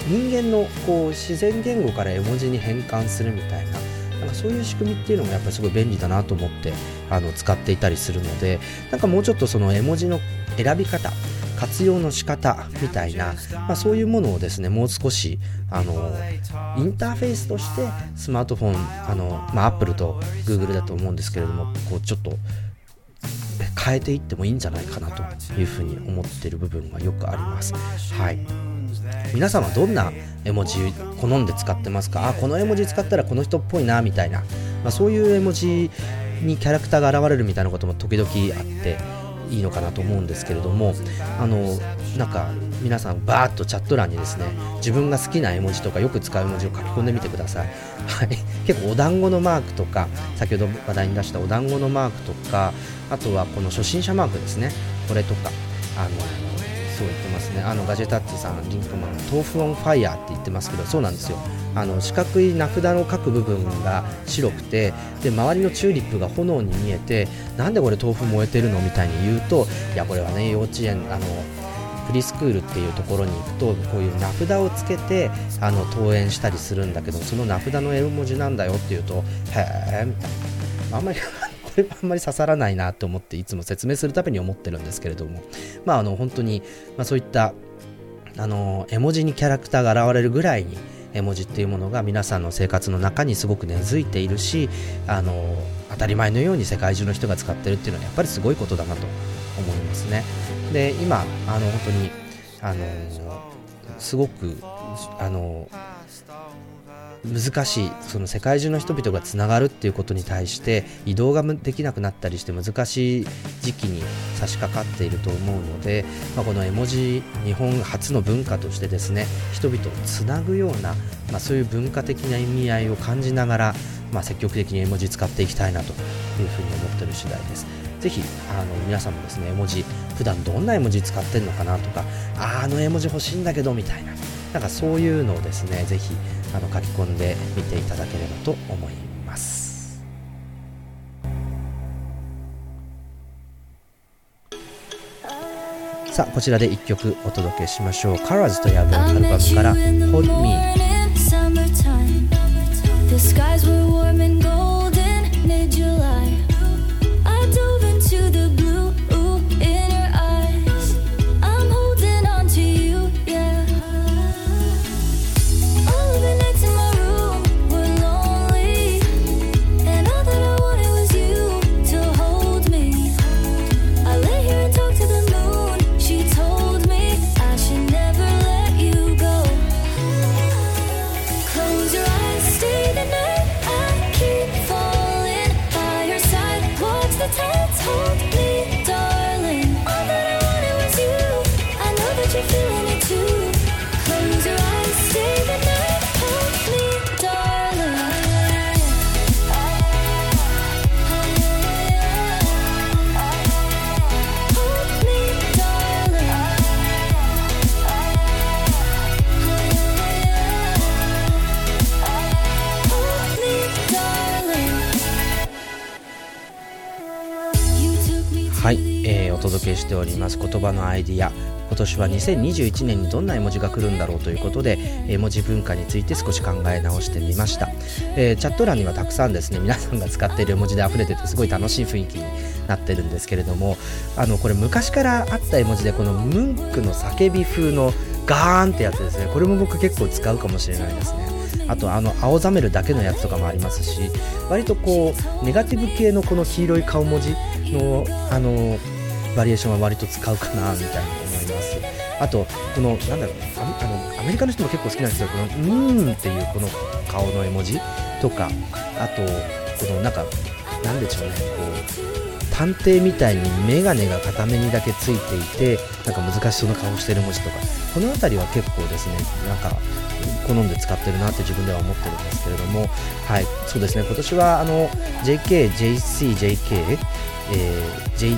人間のこう自然言語から絵文字に変換するみたいななんかそういう仕組みっていうのもやっぱりすごい便利だなと思ってあの使っていたりするのでなんかもうちょっとその絵文字の選び方活用の仕方みたいな、まあ、そういうものをですねもう少しあのインターフェースとしてスマートフォンあの、まあ、Apple と Google だと思うんですけれどもこうちょっと変えていってもいいんじゃないかなというふうに思ってる部分がよくあります。はい。皆さんはどんな絵文字好んで使ってますか？あこの絵文字使ったらこの人っぽいなみたいな、まあ、そういう絵文字にキャラクターが現れるみたいなことも時々あっていいのかなと思うんですけれども。あのなんか皆さんバーッとチャット欄にですね自分が好きな絵文字とかよく使う絵文字を書き込んでみてください、はい、結構お団子のマークとか先ほど話題に出したお団子のマークとかあとはこの初心者マークですね。これとかあのそう言ってますね。あのガジェタッチさんリンクマン豆腐オンファイヤーって言ってますけどそうなんですよ。あの四角い名札の書く部分が白くてで周りのチューリップが炎に見えてなんでこれ豆腐燃えてるの？みたいに言うといやこれはね幼稚園あのフリースクールっていうところに行くとこういう名札をつけてあの登園したりするんだけどその名札の絵文字なんだよっていうとへえみたいなあんまり これはあんまり刺さらないなと思っていつも説明するために思ってるんですけれどもまああの本当に、まあ、そういったあの絵文字にキャラクターが現れるぐらいに絵文字っていうものが皆さんの生活の中にすごく根付いているしあの当たり前のように世界中の人が使ってるっていうのはやっぱりすごいことだなと思いますね。で今あの本当にあのすごくあの難しいその世界中の人々がつながるっていうことに対して移動ができなくなったりして難しい時期に差し掛かっていると思うので、まあ、この絵文字日本初の文化としてですね人々をつなぐような、まあ、そういう文化的な意味合いを感じながら、まあ、積極的に絵文字使っていきたいなというふうに思っている次第です。ぜひあの皆さんもですね絵文字普段どんな絵文字使ってるのかなとかああの絵文字欲しいんだけどみたいななんかそういうのをですねぜひあの書き込んでみていただければと思います。さあこちらで1曲お届けしましょう。Colors というアルバムから Hold Me The skies were warm and golden mid-July. 計しております。言葉のアイディア。今年は2021年にどんな絵文字が来るんだろうということで絵文字文化について少し考え直してみました、えー、チャット欄にはたくさんですね皆さんが使っている絵文字で溢れててすごい楽しい雰囲気になってるんですけれどもあのこれ昔からあった絵文字でこのムンクの叫び風のガーンってやつですね。これも僕結構使うかもしれないですね。あとあの青ざめるだけのやつとかもありますし割とこうネガティブ系のこの黄色い顔文字のあのバリエーションは割と使うかなみたいに思います。あとこのなんだろうあのアメリカの人も結構好きなんですけどこの「うーん」っていうこの顔の絵文字とか。あとこのなんかなんでしょうねこう探偵みたいに眼鏡が片目にだけついていてなんか難しそうな顔してる文字とか。この辺りは結構ですね。なんか好んで使ってるなって自分では思ってるんですけれども。はい。そうですね。今年はあの JK、JC、JK、えー、J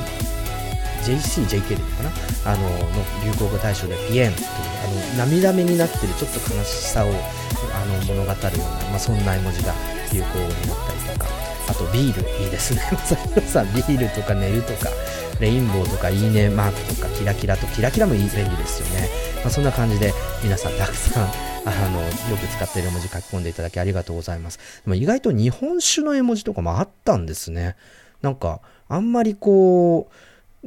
JCJK でいいかな？あのの流行語大賞でピエンというあの涙目になってるちょっと悲しさをあの物語るような、まあ、そんな絵文字が流行語になったりとか。あとビールいいですね。さビールとか寝るとかレインボーとかいいねマークとかキラキラとキラキラもいい便利ですよね、まあ、そんな感じで皆さんたくさんあのよく使っている絵文字書き込んでいただきありがとうございます。でも意外と日本酒の絵文字とかもあったんですね。なんかあんまりこう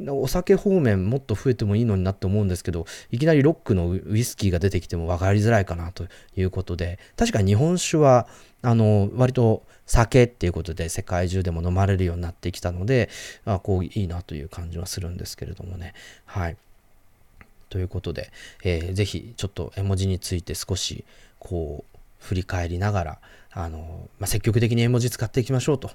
お酒方面もっと増えてもいいのになって思うんですけど、いきなりロックのウイスキーが出てきても分かりづらいかなということで、確かに日本酒は、あの、割と酒っていうことで世界中でも飲まれるようになってきたので、あこういいなという感じはするんですけれどもね。はい。ということで、えー、ぜひちょっと絵文字について少しこう振り返りながら、あの、まあ、積極的に絵文字使っていきましょうと。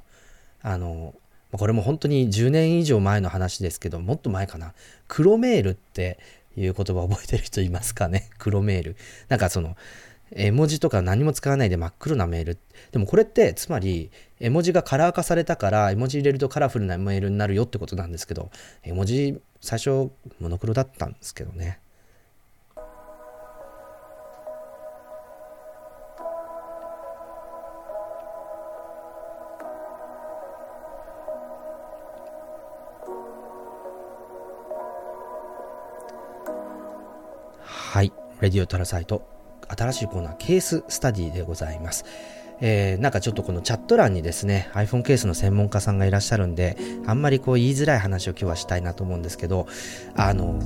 あの、これも本当に10年以上前の話ですけど、もっと前かな。黒メールっていう言葉覚えてる人いますかね？黒メール。なんかその、絵文字とか何も使わないで真っ黒なメール。でもこれって、つまり、絵文字がカラー化されたから、絵文字入れるとカラフルなメールになるよってことなんですけど、絵文字、最初、モノクロだったんですけどね。はい。レディオタラサイト、新しいコーナー、ケーススタディでございます。えー、なんかちょっとこのチャット欄にですね、iPhone ケースの専門家さんがいらっしゃるんで、あんまりこう言いづらい話を今日はしたいなと思うんですけど、あの、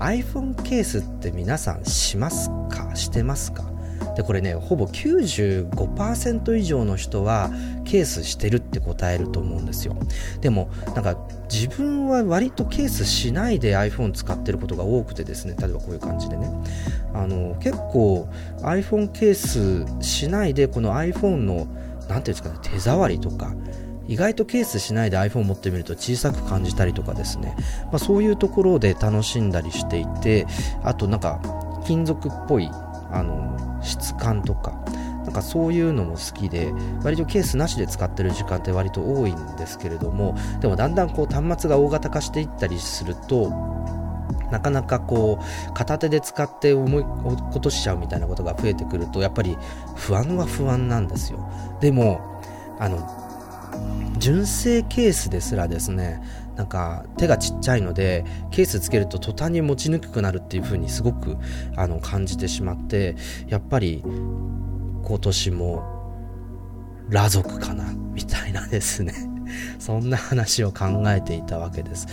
iPhone ケースって皆さんしますか？してますか？でこれねほぼ95%以上の人はケースしてるって答えると思うんですよ。でもなんか自分は割とケースしないで iPhone 使ってることが多くてですね例えばこういう感じでね。あの結構 iPhone ケースしないでこの iPhone の何ていうんですかね手触りとか意外とケースしないで iPhone 持ってみると小さく感じたりとかですね、まあ、そういうところで楽しんだりしていてあとなんか金属っぽいあの質感とかなんかそういうのも好きで割とケースなしで使ってる時間って割と多いんですけれどもでもだんだんこう端末が大型化していったりするとなかなかこう片手で使って思い落としちゃうみたいなことが増えてくるとやっぱり不安は不安なんですよ。でもあの純正ケースですらですねなんか手がちっちゃいのでケースつけると途端に持ちにくくなるっていう風にすごくあの感じてしまってやっぱり今年も裸族かなみたいなですね。そんな話を考えていたわけです。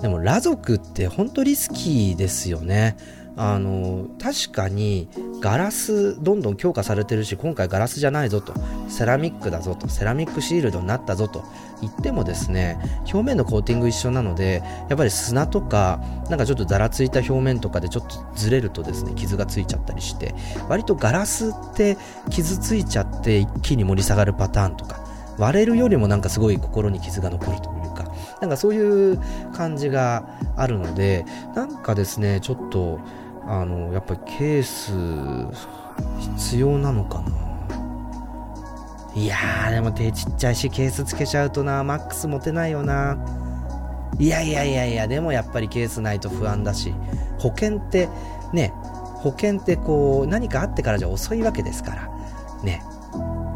でも裸族って本当リスキーですよね。あの確かにガラスどんどん強化されてるし今回ガラスじゃないぞと。セラミックだぞと。セラミックシールドになったぞと。言ってもですね表面のコーティング一緒なのでやっぱり砂とかなんかちょっとざらついた表面とかでちょっとずれるとですね傷がついちゃったりして割とガラスって傷ついちゃって一気に盛り下がるパターンとか割れるよりもなんかすごい心に傷が残るというかなんかそういう感じがあるのでなんかですねちょっとあのやっぱりケース必要なのかな？いやーでも手ちっちゃいしケースつけちゃうとなマックス持てないよな。いやいやいやいやでもやっぱりケースないと不安だし保険ってね保険ってこう何かあってからじゃ遅いわけですからね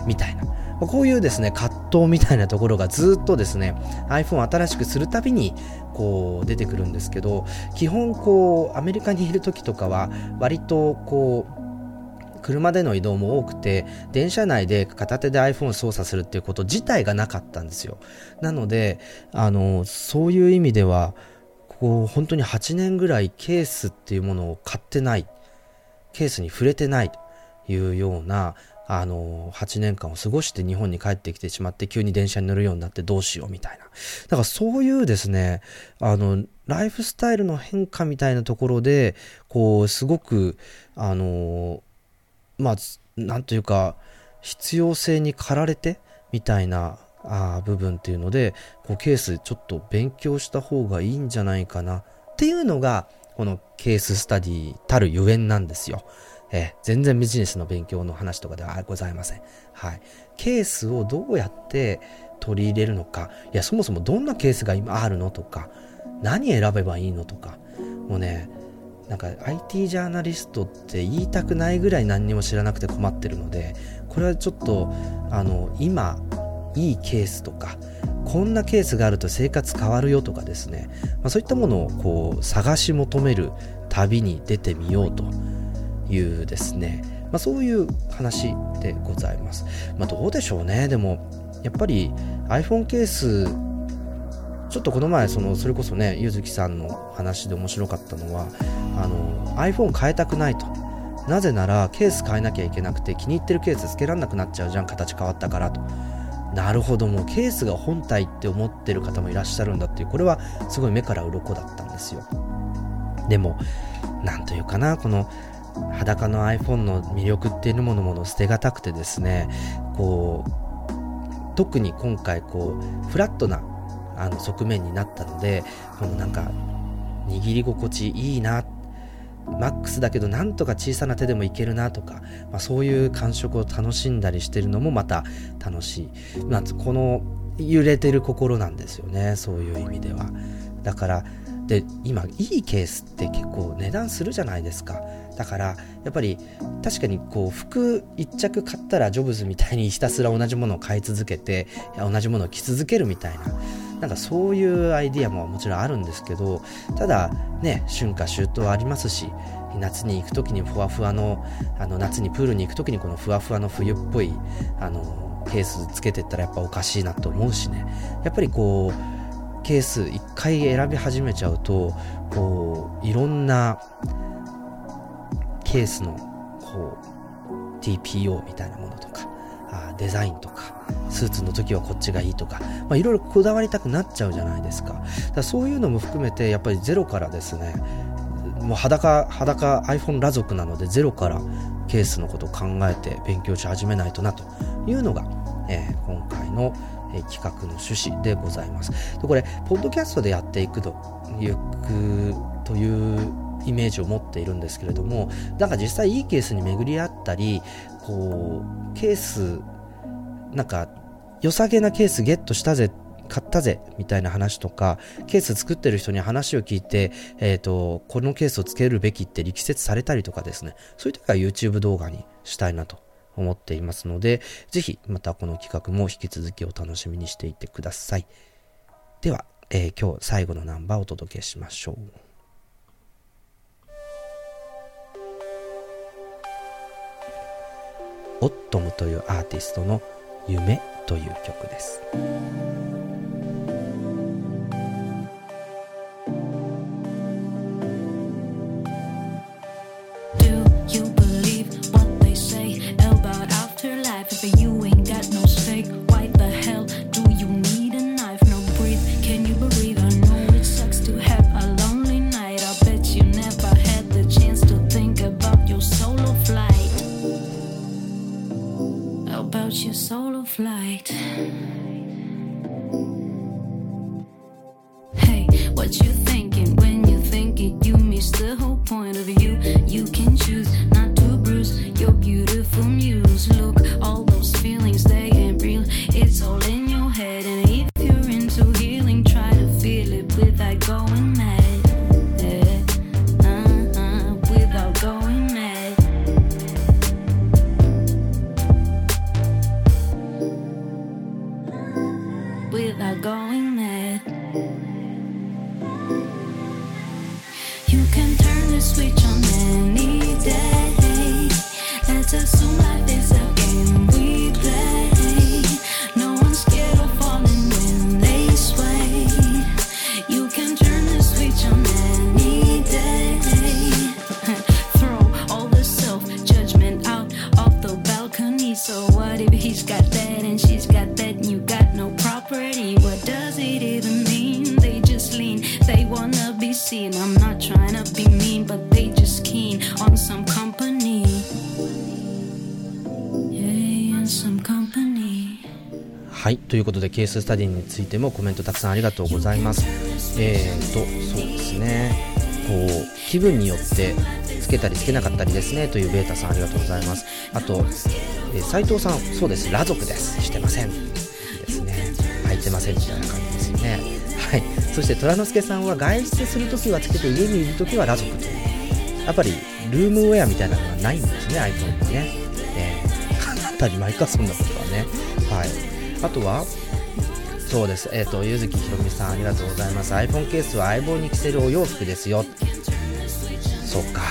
みたいな。こういうですね葛藤みたいなところがずっとですね iPhone を新しくするたびにこう出てくるんですけど基本こうアメリカにいる時とかは割とこう車での移動も多くて、電車内で片手で iPhone 操作するっていうこと自体がなかったんですよ。なので、あの、そういう意味では、こう、本当に8年ぐらいケースっていうものを買ってない、ケースに触れてないというような、あの、8年間を過ごして日本に帰ってきてしまって急に電車に乗るようになってどうしようみたいな。だからそういうですね、あの、ライフスタイルの変化みたいなところで、こう、すごく、あの、まあ、なんというか、必要性に駆られてみたいなあ部分っていうので、こうケースちょっと勉強した方がいいんじゃないかなっていうのが、このケーススタディたるゆえんなんですよ。え全然ビジネスの勉強の話とかではございません。はい。ケースをどうやって取り入れるのか、いや、そもそもどんなケースが今あるのとか、何選べばいいのとか、もうね、なんか IT ジャーナリストって言いたくないぐらい何にも知らなくて困ってるのでこれはちょっとあの今いいケースとかこんなケースがあると生活変わるよとかですね、まあ、そういったものをこう探し求める旅に出てみようというですね、まあ、そういう話でございます、まあ、どうでしょうね。でもやっぱり iPhone ケースちょっとこの前そのそれこそねゆずきさんの話で面白かったのはあの iPhone 変えたくないと。なぜならケース変えなきゃいけなくて気に入ってるケースつけられなくなっちゃうじゃん。形変わったからと。なるほどもうケースが本体って思ってる方もいらっしゃるんだっていう。これはすごい目から鱗だったんですよ。でもなんというかなこの裸の iPhone の魅力っていうものもの捨てがたくてですねこう特に今回こうフラットなあの側面になったのでこのなんか握り心地いいなマックスだけどなんとか小さな手でもいけるなとか、まあ、そういう感触を楽しんだりしてるのもまた楽しい。なんこの揺れてる心なんですよねそういう意味では。だからで今いいケースって結構値段するじゃないですか。だからやっぱり確かにこう服1着買ったらジョブズみたいにひたすら同じものを買い続けて同じものを着続けるみたいななんかそういうアイディアももちろんあるんですけどただね春夏秋冬ありますし夏に行く時にふわふわのあの夏にプールに行く時にこのふわふわの冬っぽいあのケースつけてったらやっぱおかしいなと思うしね。やっぱりこうケース1回選び始めちゃうとこういろんなケースのこう TPO みたいなものとかあデザインとかスーツの時はこっちがいいとか、いろいろこだわりたくなっちゃうじゃないですか。だそういうのも含めてやっぱりゼロからですねもう裸裸 iPhone 裸族なのでゼロからケースのことを考えて勉強し始めないとなというのが、えー、今回の、え、企画の趣旨でございます。でこれポッドキャストでやっていくというというイメージを持っているんですけれどもなんか実際いいケースに巡り合ったりこうケースなんか良さげなケースゲットしたぜ買ったぜみたいな話とかケース作ってる人に話を聞いて、えーと、このケースをつけるべきって力説されたりとかですね。そういう時は YouTube 動画にしたいなと思っていますのでぜひまたこの企画も引き続きお楽しみにしていてください。では、えー、今日最後のナンバーをお届けしましょう。オットムというアーティストの「夢」という曲です。You soul of light. Hey, what you thinking when you think it? You miss the whole point of you. You can choose not to bruise your beautiful muse. Look はい。ということでケーススタディについてもコメントたくさんありがとうございます。えーとそうですね。こう気分によってつけたりつけなかったりですね。というベータさんありがとうございます。あと、えー、斉藤さんそうです。裸族です。してません。ですね。履いてませんみたいな感じですよね。はい。そして虎之助さんは外出するときはつけて家にいるときは裸族という。やっぱりルームウェアみたいなのがないんですね iPhone にね、えー、当たり前かそんなことはね。はい。あとは？そうです。えっ、と、ゆずきひろみさん、ありがとうございます。iPhone ケースは相棒に着せるお洋服ですよ。そうか。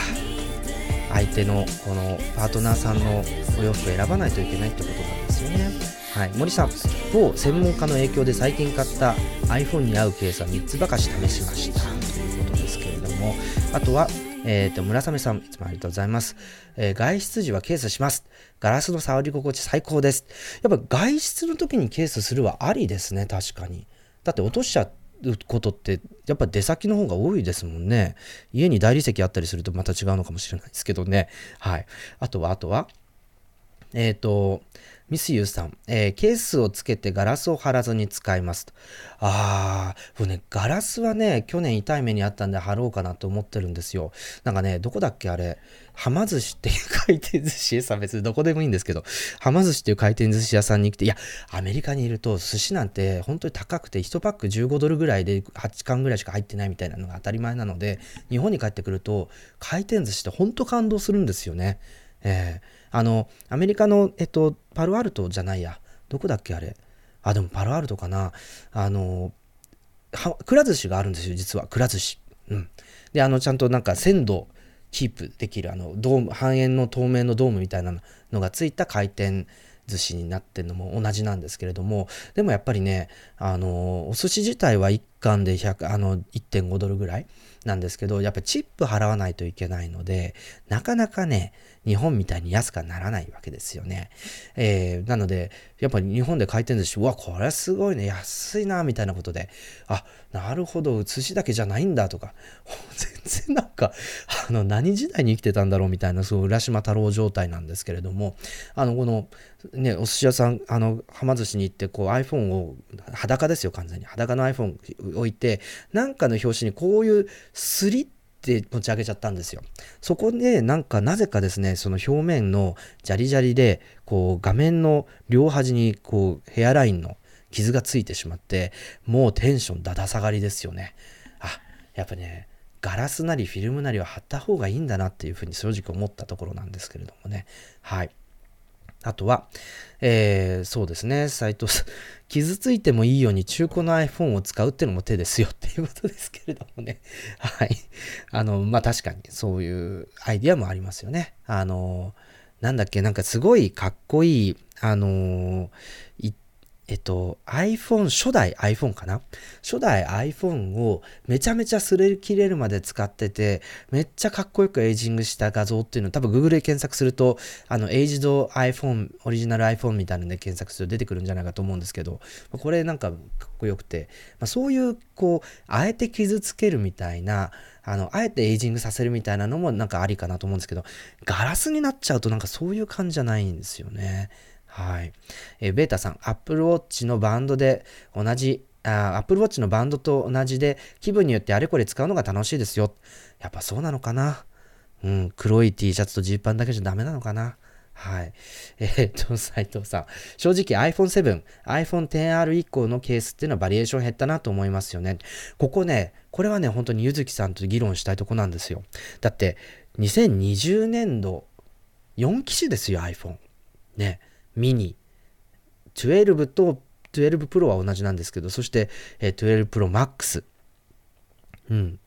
相手の、この、パートナーさんのお洋服を選ばないといけないってことなんですよね。はい。森さん、某専門家の影響で最近買った iPhone に合うケースは3つばかし試しました。ということですけれども、あとは、えっ、と、村雨さん、いつもありがとうございます。えー外出時はケースします。ガラスの触り心地最高です。やっぱ外出の時にケースするはありですね、確かに。だって落としちゃうことって、やっぱ出先の方が多いですもんね。家に大理石あったりするとまた違うのかもしれないですけどね。はい。あとは、あとは、えっ、と、ミスユーさん、えーケースをつけてガラスを貼らずに使いますと。あー、僕ね、ガラスはね、去年痛い目にあったんで貼ろうかなと思ってるんですよ。なんかね、どこだっけあれ、はま寿司っていう回転寿司屋さん、別にどこでもいいんですけど、はま寿司っていう回転寿司屋さんに来て、いや、アメリカにいると寿司なんて本当に高くて、1パック15ドルぐらいで8貫ぐらいしか入ってないみたいなのが当たり前なので、日本に帰ってくると、回転寿司って本当感動するんですよね。えーあの、アメリカの、えっと、パルアルトじゃないや。どこだっけあれ。あ、でもパルアルトかな。あの、くら寿司があるんですよ、実は。くら寿司。うん。で、あの、ちゃんとなんか鮮度キープできる、あの、ドーム、半円の透明のドームみたいなのがついた回転寿司になってるのも同じなんですけれども、でもやっぱりね、あの、お寿司自体は1貫で100、あの、1.5ドルぐらいなんですけど、やっぱチップ払わないといけないので、なかなかね、日本みたいに安くはならないわけですよね。えーなので、やっぱり日本で回転寿司、うわ、これすごいね、安いな、みたいなことで、あ、なるほど、寿司だけじゃないんだとか、全然なんか、あの、何時代に生きてたんだろうみたいな、そう、浦島太郎状態なんですけれども、あの、この、ね、お寿司屋さん、あの、はま寿司に行って、こう iPhone を、裸ですよ、完全に。裸の iPhone 置いて、なんかの表紙にこういうスリって持ち上げちゃったんですよ。そこで、なんか、なぜかですね、その表面のジャリジャリで、こう、画面の両端に、こう、ヘアラインの傷がついてしまって、もうテンションだだ下がりですよね。あ、やっぱね、ガラスなりフィルムなりは貼った方がいいんだなっていうふうに正直思ったところなんですけれどもね。はい。あとは、えーそうですね、斎藤さん、傷ついてもいいように中古の iPhone を使うっていうのも手ですよっていうことですけれどもね。はい。あの、まあ、確かにそういうアイディアもありますよね。あの、なんだっけ、なんかすごいかっこいい、あの、えっと、iPhone、初代 iPhone かな？初代 iPhone をめちゃめちゃ擦れ切れるまで使ってて、めっちゃかっこよくエイジングした画像っていうのを多分 Google で検索すると、あの、エイジド iPhone、オリジナル iPhone みたいなので検索すると出てくるんじゃないかと思うんですけど、これなんかかっこよくて、まあ、そういう、こう、あえて傷つけるみたいな、あの、あえてエイジングさせるみたいなのもなんかありかなと思うんですけど、ガラスになっちゃうとなんかそういう感じじゃないんですよね。はい。えーベータさん、Apple Watch のバンドで同じ、Apple Watch のバンドと同じで気分によってあれこれ使うのが楽しいですよ。やっぱそうなのかな？うん、黒い T シャツとジーパンだけじゃダメなのかな？はい。えーっと、斉藤さん。正直 iPhone7、iPhone XR 以降のケースっていうのはバリエーション減ったなと思いますよね。ここね、これはね、本当にゆずきさんと議論したいとこなんですよ。だって、2020年度4機種ですよ、iPhone。ね。ミニ。12と12 Pro は同じなんですけど、そして、えー12 Pro Max。うん。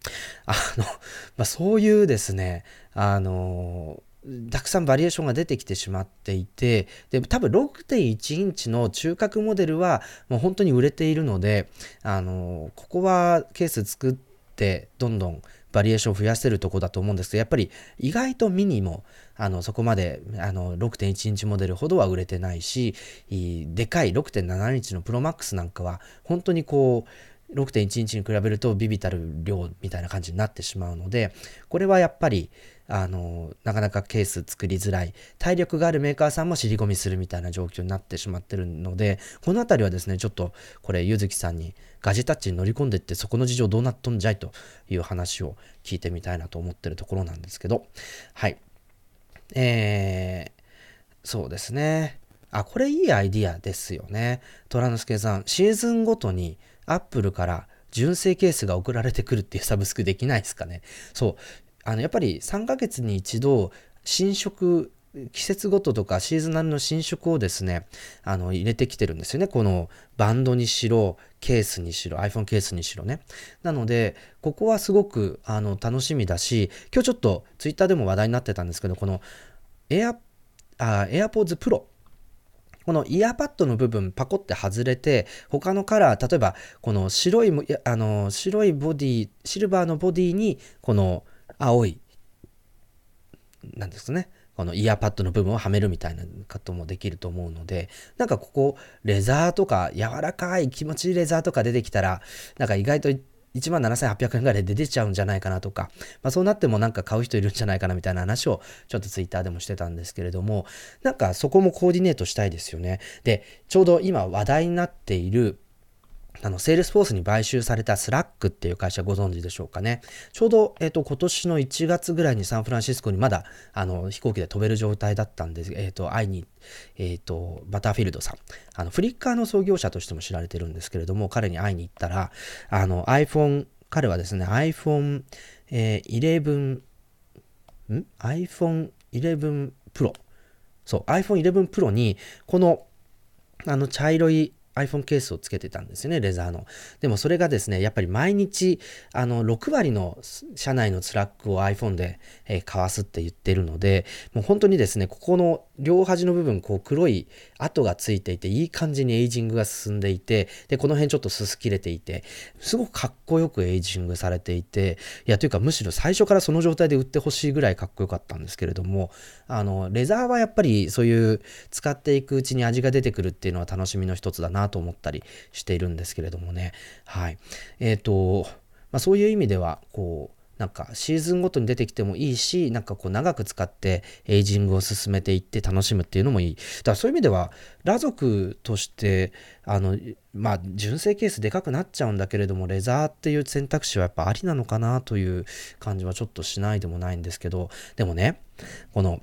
あの、まあ、そういうですね、あの、たくさんバリエーションが出てきてしまっていて、で、多分6.1インチの中核モデルはもう本当に売れているので、あの、ここはケース作ってどんどんバリエーションを増やせるとこだと思うんですけど、やっぱり意外とミニも、あの、そこまで、あの、6.1インチモデルほどは売れてないし、でかい6.7インチのプロマックスなんかは、本当にこう、6.1インチに比べるとビビたる量みたいな感じになってしまうので、これはやっぱり、あの、なかなかケース作りづらい、体力があるメーカーさんも尻込みするみたいな状況になってしまってるので、このあたりはですね、ちょっとこれ、ゆずきさんにガジェタッチに乗り込んでって、そこの事情どうなっとんじゃいという話を聞いてみたいなと思ってるところなんですけど、はい。えー、そうですね。あ、これいいアイディアですよね。虎之助さん、シーズンごとにアップルから純正ケースが送られてくるっていうサブスクできないですかね。そう。あの、やっぱり3ヶ月に一度、新色、季節ごととかシーズナルの新色をですね、あの、入れてきてるんですよね。このバンドにしろ、ケースにしろ、iPhone ケースにしろね。なので、ここはすごく、あの、楽しみだし、今日ちょっと Twitter でも話題になってたんですけど、この Air、あ AirPods Pro このイヤーパッドの部分パコって外れて、他のカラー、例えばこの白い、あの、白いボディ、シルバーのボディに、この青い、なんですね、このイヤーパッドの部分をはめるみたいなこともできると思うので、なんかここ、レザーとか、柔らかい気持ちいいレザーとか出てきたら、なんか意外と1万7800円ぐらいで出てちゃうんじゃないかなとか、まあ、そうなってもなんか買う人いるんじゃないかなみたいな話をちょっとツイッターでもしてたんですけれども、なんかそこもコーディネートしたいですよね。で、ちょうど今話題になっているあの、セールスフォースに買収されたスラックっていう会社ご存知でしょうかね。ちょうど、えっ、ー、と、今年の1月ぐらいにサンフランシスコにまだ、あの、飛行機で飛べる状態だったんです。えっ、ー、と、会いに、えっ、ー、と、バターフィールドさん。あの、フリッカーの創業者としても知られてるんですけれども、彼に会いに行ったら、あの、iPhone 彼はですね、iPhone、えー、11、ん ?iPhone 11 Pro。そう、iPhone 11 Pro に、この、あの、茶色い iPhone ケースをつけてたんですよね、レザーの。でもそれがですね、やっぱり毎日、あの、6割の社内のスラックを iPhone で、えー、かわすって言ってるので、もう本当にですね、ここの両端の部分、こう黒い跡がついていて、いい感じにエイジングが進んでいて、で、この辺ちょっと擦り切れていて、すごくかっこよくエイジングされていて、いや、というかむしろ最初からその状態で売ってほしいぐらいかっこよかったんですけれども、あの、レザーはやっぱりそういう使っていくうちに味が出てくるっていうのは楽しみの一つだなと思ったりしているんですけれどもね。はい。えっ、ー、と、まあ、そういう意味では、こう、なんかシーズンごとに出てきてもいいし、なんかこう長く使ってエイジングを進めていって楽しむっていうのもいい。だからそういう意味では、裸族として、あの、まあ、純正ケースでかくなっちゃうんだけれども、レザーっていう選択肢はやっぱありなのかなという感じはちょっとしないでもないんですけど、でもね、この、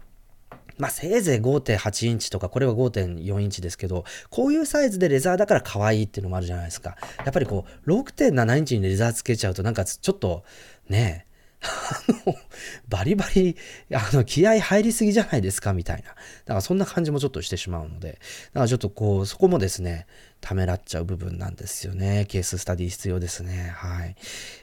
まあ、せいぜい5.8インチとか、これは5.4インチですけど、こういうサイズでレザーだから可愛いっていうのもあるじゃないですか。やっぱりこう、6.7インチにレザーつけちゃうと、なんかちょっと、ねえ、バリバリ、あの、気合入りすぎじゃないですか、みたいな。だからそんな感じもちょっとしてしまうので、だからちょっとこう、そこもですね、ためらっちゃう部分なんですよね。ケーススタディ必要ですね。はい。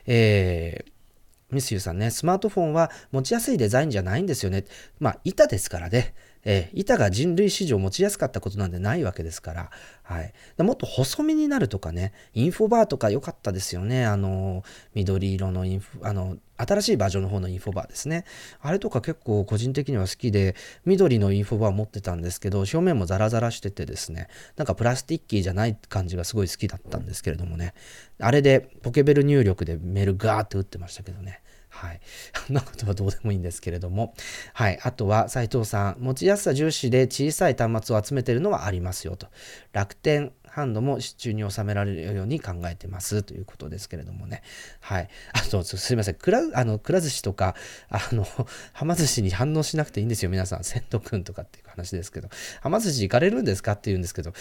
えー、ミスユーさんね、スマートフォンは持ちやすいデザインじゃないんですよね。まあ、板ですからね。えー、板が人類史上持ちやすかったことなんてないわけですから、はい。もっと細身になるとかね、インフォバーとか良かったですよね。あの、緑色のインフ、あの、新しいバージョンの方のインフォバーですね。あれとか結構個人的には好きで、緑のインフォバー持ってたんですけど、表面もザラザラしててですね、なんか plasticky じゃない感じがすごい好きだったんですけれどもね。あれでポケベル入力でメールガーって打ってましたけどね。はい。そんなことはどうでもいいんですけれども。はい。あとは、斉藤さん、持ちやすさ重視で小さい端末を集めてるのはありますよと。楽天ハンドも支柱に収められるように考えてますということですけれどもね。はい。あと、すいません。くら、あの、くら寿司とか、あの、はま寿司に反応しなくていいんですよ。皆さん。千とくんとかっていう話ですけど。はま寿司行かれるんですかって言うんですけど。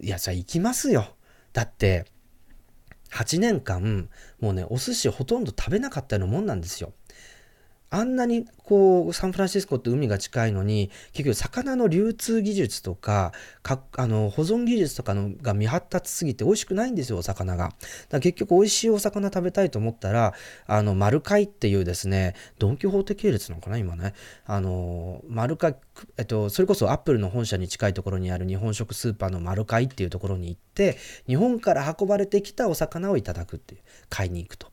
いや、じゃあ行きますよ。だって、8年間、もうね、お寿司ほとんど食べなかったようなもんなんですよ。あんなにこうサンフランシスコって海が近いのに結局魚の流通技術とかかあの保存技術とかのが未発達すぎて美味しくないんですよお魚が。だから結局美味しいお魚食べたいと思ったらあの丸貝っていうですねドン・キホーテ系列なのかな今ねあの丸貝、えっと、それこそアップルの本社に近いところにある日本食スーパーの丸貝っていうところに行って日本から運ばれてきたお魚をいただくっていう買いに行くと。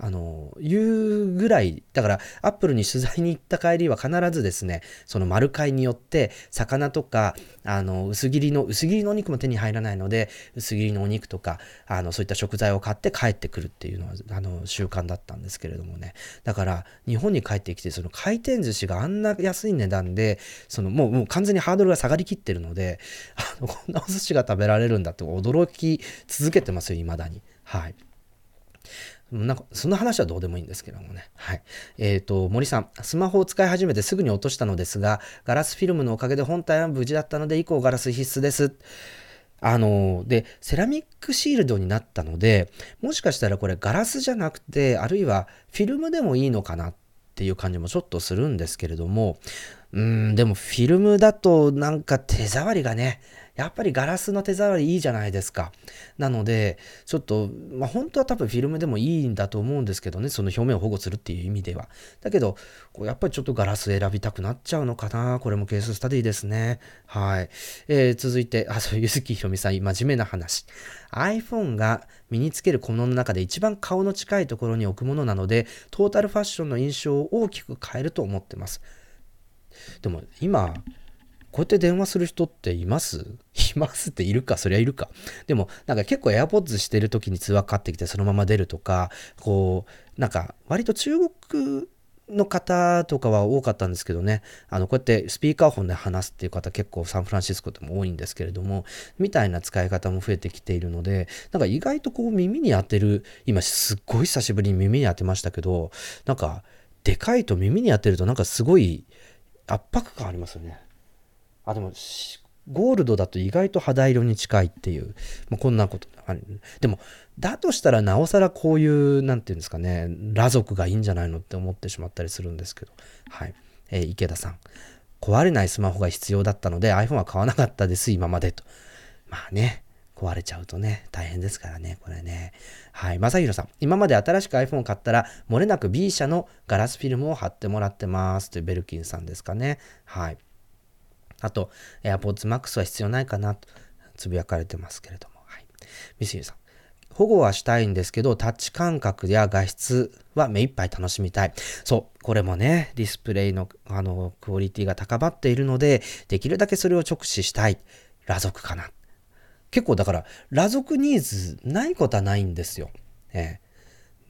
あの、いうぐらい、だから、アップルに取材に行った帰りは必ずですね、その丸買いによって、魚とか、あの、薄切りの、薄切りのお肉も手に入らないので、薄切りのお肉とか、あの、そういった食材を買って帰ってくるっていうのは、あの、習慣だったんですけれどもね。だから、日本に帰ってきて、その回転寿司があんな安い値段で、その、もう、もう完全にハードルが下がりきってるので、あの、こんなお寿司が食べられるんだって驚き続けてますよ、未だに。はい。なんか、その話はどうでもいいんですけどもね。はい。えっ、ー、と、森さん、スマホを使い始めてすぐに落としたのですが、ガラスフィルムのおかげで本体は無事だったので、以降ガラス必須です。あの、で、セラミックシールドになったので、もしかしたらこれガラスじゃなくて、あるいはフィルムでもいいのかなっていう感じもちょっとするんですけれども、うん、でもフィルムだとなんか手触りがね、やっぱりガラスの手触りいいじゃないですか。なので、ちょっと、まあ、本当は多分フィルムでもいいんだと思うんですけどね、その表面を保護するっていう意味では。だけど、やっぱりちょっとガラス選びたくなっちゃうのかな。これもケーススタディですね。はい。えー、続いて、あ、そう、ゆずきひろみさん、真面目な話。iPhone が身につける小物の中で一番顔の近いところに置くものなので、トータルファッションの印象を大きく変えると思ってます。でも今、こうやって電話する人っています？いますっているか？そりゃいるか。でも、なんか結構 AirPods してる時に通話かかってきてそのまま出るとか、こう、なんか割と中国の方とかは多かったんですけどね、あの、こうやってスピーカーフォンで話すっていう方結構サンフランシスコでも多いんですけれども、みたいな使い方も増えてきているので、なんか意外とこう耳に当てる、今すっごい久しぶりに耳に当てましたけど、なんか、でかいと耳に当てるとなんかすごい圧迫感ありますよね。あ、でも、ゴールドだと意外と肌色に近いっていう、まあ、こんなことある。でも、だとしたらなおさらこういう、なんていうんですかね、裸族がいいんじゃないのって思ってしまったりするんですけど。はい。えー、池田さん。壊れないスマホが必要だったので iPhone は買わなかったです、今までと。まあね、壊れちゃうとね、大変ですからね、これね。はい。まさひろさん。今まで新しく iPhone を買ったら、漏れなく B 社のガラスフィルムを貼ってもらってます。というベルキンさんですかね。はい。あと、AirPods Max は必要ないかなとつぶやかれてますけれども。はい。ミスユさん。保護はしたいんですけど、タッチ感覚や画質は目いっぱい楽しみたい。そう、これもね、ディスプレイのあのクオリティが高まっているので、できるだけそれを直視したい。裸族かな。結構だから、裸族ニーズないことはないんですよ。ええ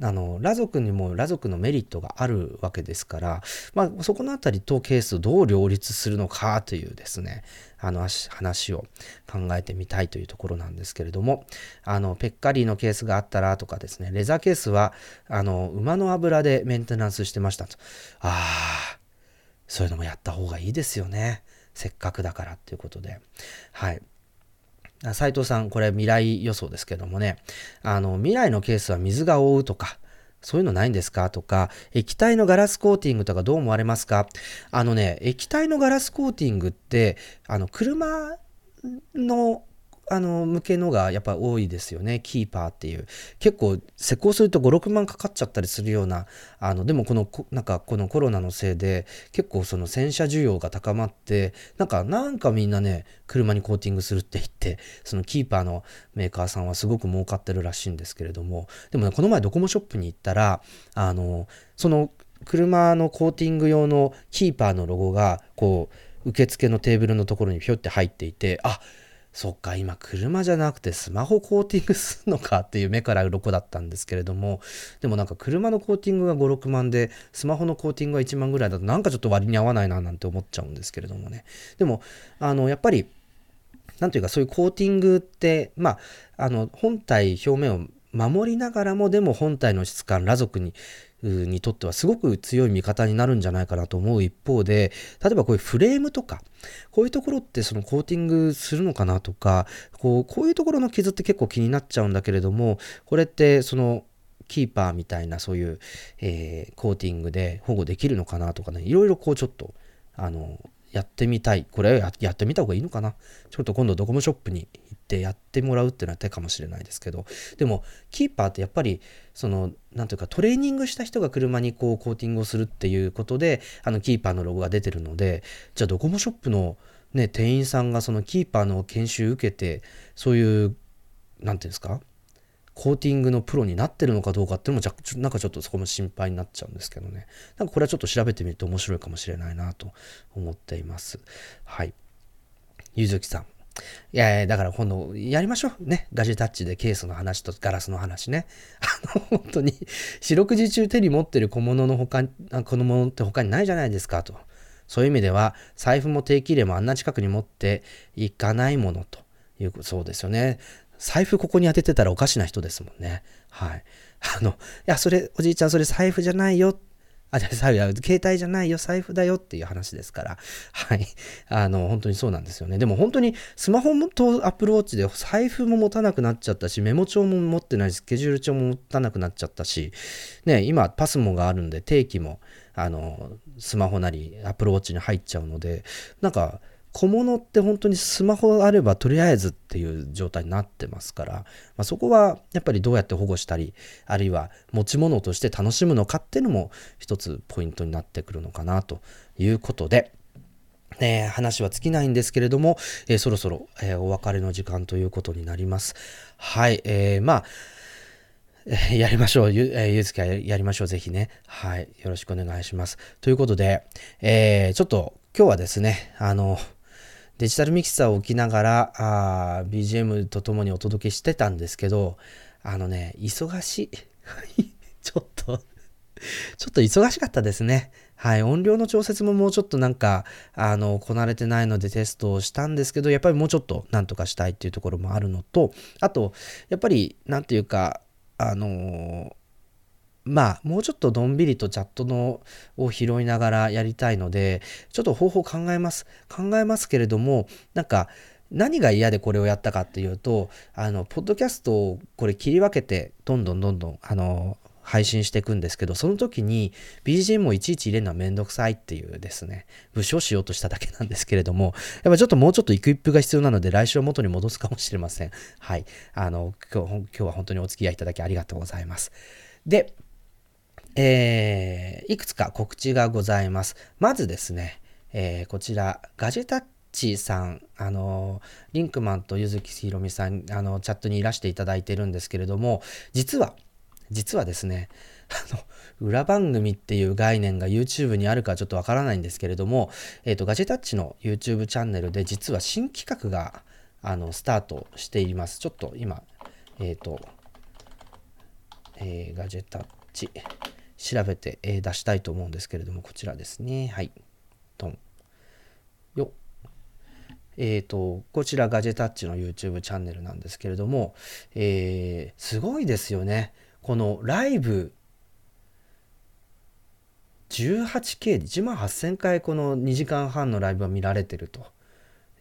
あの、裸族にも裸族のメリットがあるわけですから、まあ、そこのあたりとケースをどう両立するのかというですね、あの、話を考えてみたいというところなんですけれども、あの、ペッカリーのケースがあったらとかですね、レザーケースは、あの、馬の油でメンテナンスしてましたと。ああ、そういうのもやった方がいいですよね。せっかくだからっていうことで。はい。斉藤さん、これ未来予想ですけどもね、あの、未来のケースは水が覆うとか、そういうのないんですかとか、液体のガラスコーティングとかどう思われますか？あのね、液体のガラスコーティングって、あの、車のあの、向けのがやっぱ多いですよね。キーパーっていう。結構、施工すると5、6万かかっちゃったりするような、あの、でもこの、なんかこのコロナのせいで、結構その洗車需要が高まって、なんか、なんかみんなね、車にコーティングするって言って、そのキーパーのメーカーさんはすごく儲かってるらしいんですけれども、でもね、この前ドコモショップに行ったら、あの、その車のコーティング用のキーパーのロゴが、こう、受付のテーブルのところにひょって入っていて、あっ、そっか、今車じゃなくてスマホコーティングすんのかっていう目から鱗だったんですけれども、でもなんか車のコーティングが5、6万で、スマホのコーティングが1万ぐらいだとなんかちょっと割に合わないななんて思っちゃうんですけれどもね。でも、あの、やっぱり、なんというかそういうコーティングって、まあ、あの、本体表面を守りながらもでも本体の質感、裸族ににとってはすごく強い味方になるんじゃないかなと思う一方で、例えばこういうフレームとか、こういうところってそのコーティングするのかなとか、こうこういうところの傷って結構気になっちゃうんだけれども、これってそのキーパーみたいなそういう、えー、コーティングで保護できるのかなとかね、いろいろこうちょっと、あの、やってみたい。これややってみた方がいいのかな？ちょっと今度ドコモショップに行ってやってもらうっていうのは手かもしれないですけど、でも、キーパーってやっぱり、その、なんというかトレーニングした人が車にこうコーティングをするっていうことで、あの、キーパーのロゴが出てるので、じゃあドコモショップのね、店員さんがそのキーパーの研修受けて、そういう、なんていうんですか？コーティングのプロになってるのかどうかっていうのもじゃなんかちょっとそこも心配になっちゃうんですけどねなんかこれはちょっと調べてみると面白いかもしれないなと思っていますはいゆずきさんいやいや、だから今度やりましょう。ね。ガジェタッチでケースの話とガラスの話ね。あの、本当に、四六時中手に持ってる小物の他、このものって他にないじゃないですかと。そういう意味では、財布も定期入れもあんな近くに持っていかないものという、そうですよね。財布ここに当ててたらおかしな人ですもんね。はい。あの、いや、それ、おじいちゃん、それ財布じゃないよ。あ、じゃ財布携帯じゃないよ、財布だよっていう話ですから。はい。あの、本当にそうなんですよね。でも本当にスマホとアップルウォッチで財布も持たなくなっちゃったし、メモ帳も持ってないし、スケジュール帳も持たなくなっちゃったし、ね、今、パスモがあるんで、定期も、あの、スマホなり、アップルウォッチに入っちゃうので、なんか、小物って本当にスマホあればとりあえずっていう状態になってますから、まあ、そこはやっぱりどうやって保護したりあるいは持ち物として楽しむのかっていうのも一つポイントになってくるのかなということで、ね、話は尽きないんですけれども、えー、そろそろ、えー、お別れの時間ということになります。はい、えー、まあやりましょう。ゆ、えー、ゆずきはやりましょう。ぜひね。はい。よろしくお願いします。ということで、えー、ちょっと今日はですね、あの、デジタルミキサーを置きながらあ BGM とともにお届けしてたんですけど、あのね、忙しい。ちょっとちょっと忙しかったですね。はい。音量の調節ももうちょっとなんか、あの、こなれてないのでテストをしたんですけど、やっぱりもうちょっとなんとかしたいっていうところもあるのと、あと、やっぱり、なんていうか、あのまあ、もうちょっとのんびりとチャットのを拾いながらやりたいので、ちょっと方法考えます。考えますけれども、なんか、何が嫌でこれをやったかっていうと、あの、ポッドキャストをこれ切り分けて、どんどんどんどん、あの、配信していくんですけど、その時に BGM をいちいち入れるのはめんどくさいっていうですね、武将しようとしただけなんですけれども、やっぱちょっともうちょっとイクイップが必要なので、来週は元に戻すかもしれません。はい。あの、今日今日は本当にお付き合いいただきありがとうございます。で、えー、いくつか告知がございます。まずですね、えー、こちら、ガジェタッチさん、あの、リンクマンとゆずきひろみさん、あの、チャットにいらしていただいてるんですけれども、実は、実はですね、あの、裏番組っていう概念が YouTube にあるかちょっとわからないんですけれども、えっ、ー、と、ガジェタッチの YouTube チャンネルで実は新企画が、あの、スタートしています。ちょっと今、えっ、ー、と、えー、ガジェタッチ。調べて、え出したいと思うんですけれども、こちらですね。はい。トン。よえっ、ー、と、こちらガジェタッチの YouTube チャンネルなんですけれども、えー、すごいですよね。このライブ 18K で1万8000回この2時間半のライブが見られてると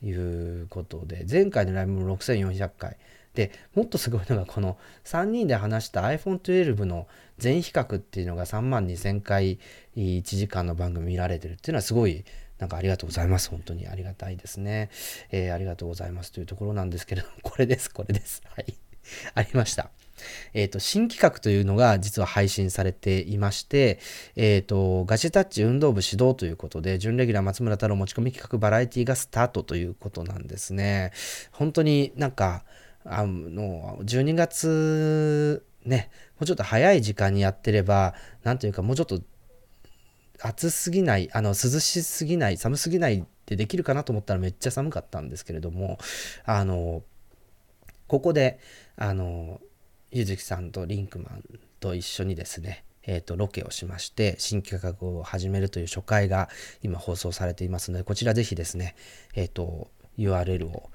いうことで、前回のライブも6400回。で、もっとすごいのがこの3人で話した iPhone12 の全比較っていうのが3万2000回1時間の番組見られてるっていうのはすごいなんかありがとうございます。本当にありがたいですね。えー、ありがとうございますというところなんですけれども、これです、これです。はい。ありました。えっ、ー、と、新企画というのが実は配信されていまして、えっ、ー、と、ガチタッチ運動部指導ということで、準レギュラー松村太郎持ち込み企画バラエティがスタートということなんですね。本当になんか、あの、12月、ね、もうちょっと早い時間にやってれば、なんというか、もうちょっと暑すぎない、あの、涼しすぎない、寒すぎないってできるかなと思ったらめっちゃ寒かったんですけれども、あの、ここで、あの、ゆずきさんとリンクマンと一緒にですね、えーと、ロケをしまして新企画を始めるという初回が今放送されていますのでこちらぜひですね、えーと URL を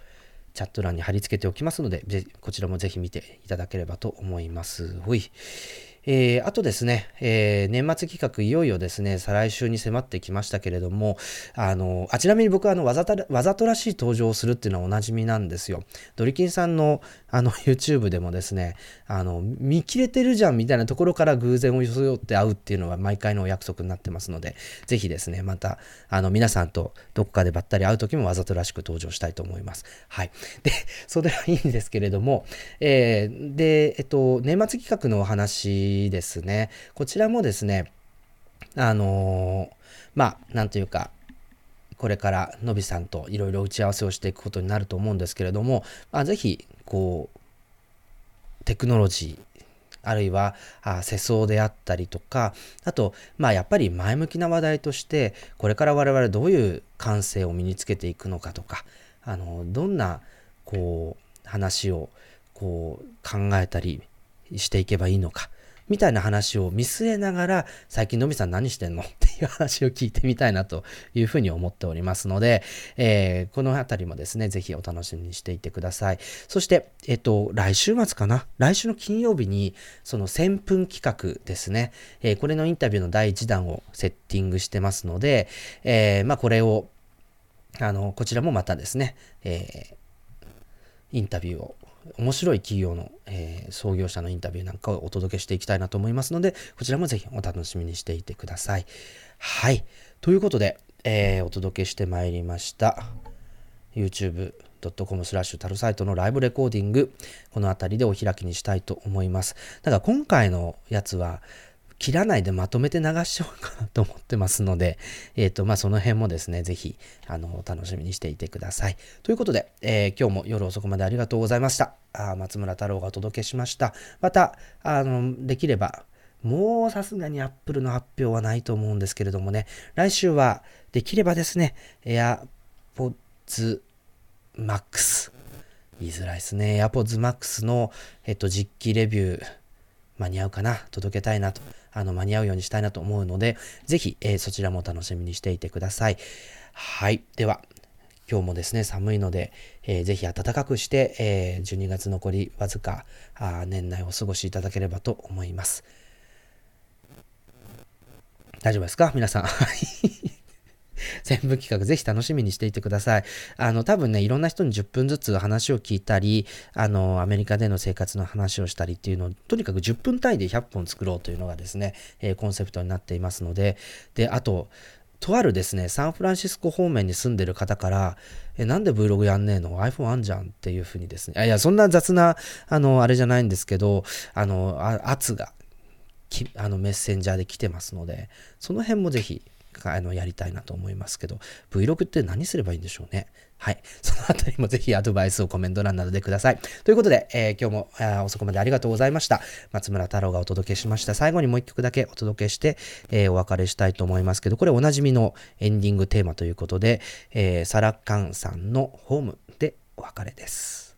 チャット欄に貼り付けておきますので、こちらもぜひ見ていただければと思います。ほい。えー、あとですね、えー、年末企画いよいよですね、再来週に迫ってきましたけれども、あの、あちなみに僕はあのわざとわざとらしい登場をするっていうのはおなじみなんですよ。ドリキンさんのあの YouTube でもですね、あの、見切れてるじゃんみたいなところから偶然を装って会うっていうのが毎回のお約束になってますので、ぜひですね、また、あの、皆さんとどこかでばったり会う時もわざとらしく登場したいと思います。はい。で、それはいいんですけれども、えー、で、えっと、年末企画のお話ですね。こちらもですね、あのー、まあ、なんというか、これからのびさんといろいろ打ち合わせをしていくことになると思うんですけれども、まあ、ぜひ、こう、テクノロジー、あるいはあ世相であったりとかあとまあやっぱり前向きな話題としてこれから我々どういう感性を身につけていくのかとかあのどんなこう話をこう考えたりしていけばいいのかみたいな話を見据えながら、最近のみさん何してんの？っていう話を聞いてみたいなというふうに思っておりますので、えー、このあたりもですね、ぜひお楽しみにしていてください。そして、えっと、来週末かな？来週の金曜日に、その1000分企画ですね、えー、これのインタビューの第1弾をセッティングしてますので、えー、まあ、これを、あの、こちらもまたですね、えインタビューを面白い企業の、えー、創業者のインタビューなんかをお届けしていきたいなと思いますので、こちらもぜひお楽しみにしていてください。はい。ということで、えー、お届けしてまいりました。youtube.com スラッシュタルサイトのライブレコーディング、この辺りでお開きにしたいと思います。ただ今回のやつは、切らないでまとめて流しちゃおうかなと思ってますので、えっ、ー、と、まあ、その辺もですね、ぜひ、あの、楽しみにしていてください。ということで、えー、今日も夜遅くまでありがとうございました。あ松村太郎がお届けしました。また、あの、できれば、もうさすがに Apple の発表はないと思うんですけれどもね、来週はできればですね、AirPods Max。言いづらいですね。AirPods Max の、えっと、実機レビュー、間に合うかな、届けたいなとあの、間に合うようにしたいなと思うので、ぜひ、えー、そちらも楽しみにしていてください。はい。では、今日もですね、寒いので、えー、ぜひ暖かくして、えー、12月残りわずかあ年内お過ごしいただければと思います。大丈夫ですか？皆さん。全部企画ぜひ楽しみにしていてください。あの、多分ね、いろんな人に10分ずつ話を聞いたり、あの、アメリカでの生活の話をしたりっていうのを、とにかく10分単位で100本作ろうというのがですね、えー、コンセプトになっていますので、で、あと、とあるですね、サンフランシスコ方面に住んでる方から、え、なんで Vlog やんねえの ?iPhone あんじゃんっていうふうにですね、いや、そんな雑な、あの、あれじゃないんですけど、あの、あ圧が、あのメッセンジャーで来てますので、その辺もぜひあのやりたいなと思いますけど、Vlog って何すればいいんでしょうね。はい。そのあたりもぜひアドバイスをコメント欄などでください。ということで、えー、今日もあ遅くまでありがとうございました。松村太郎がお届けしました。最後にもう一曲だけお届けして、えー、お別れしたいと思いますけど、これおなじみのエンディングテーマということで、えー、サラカンさんのホームでお別れです。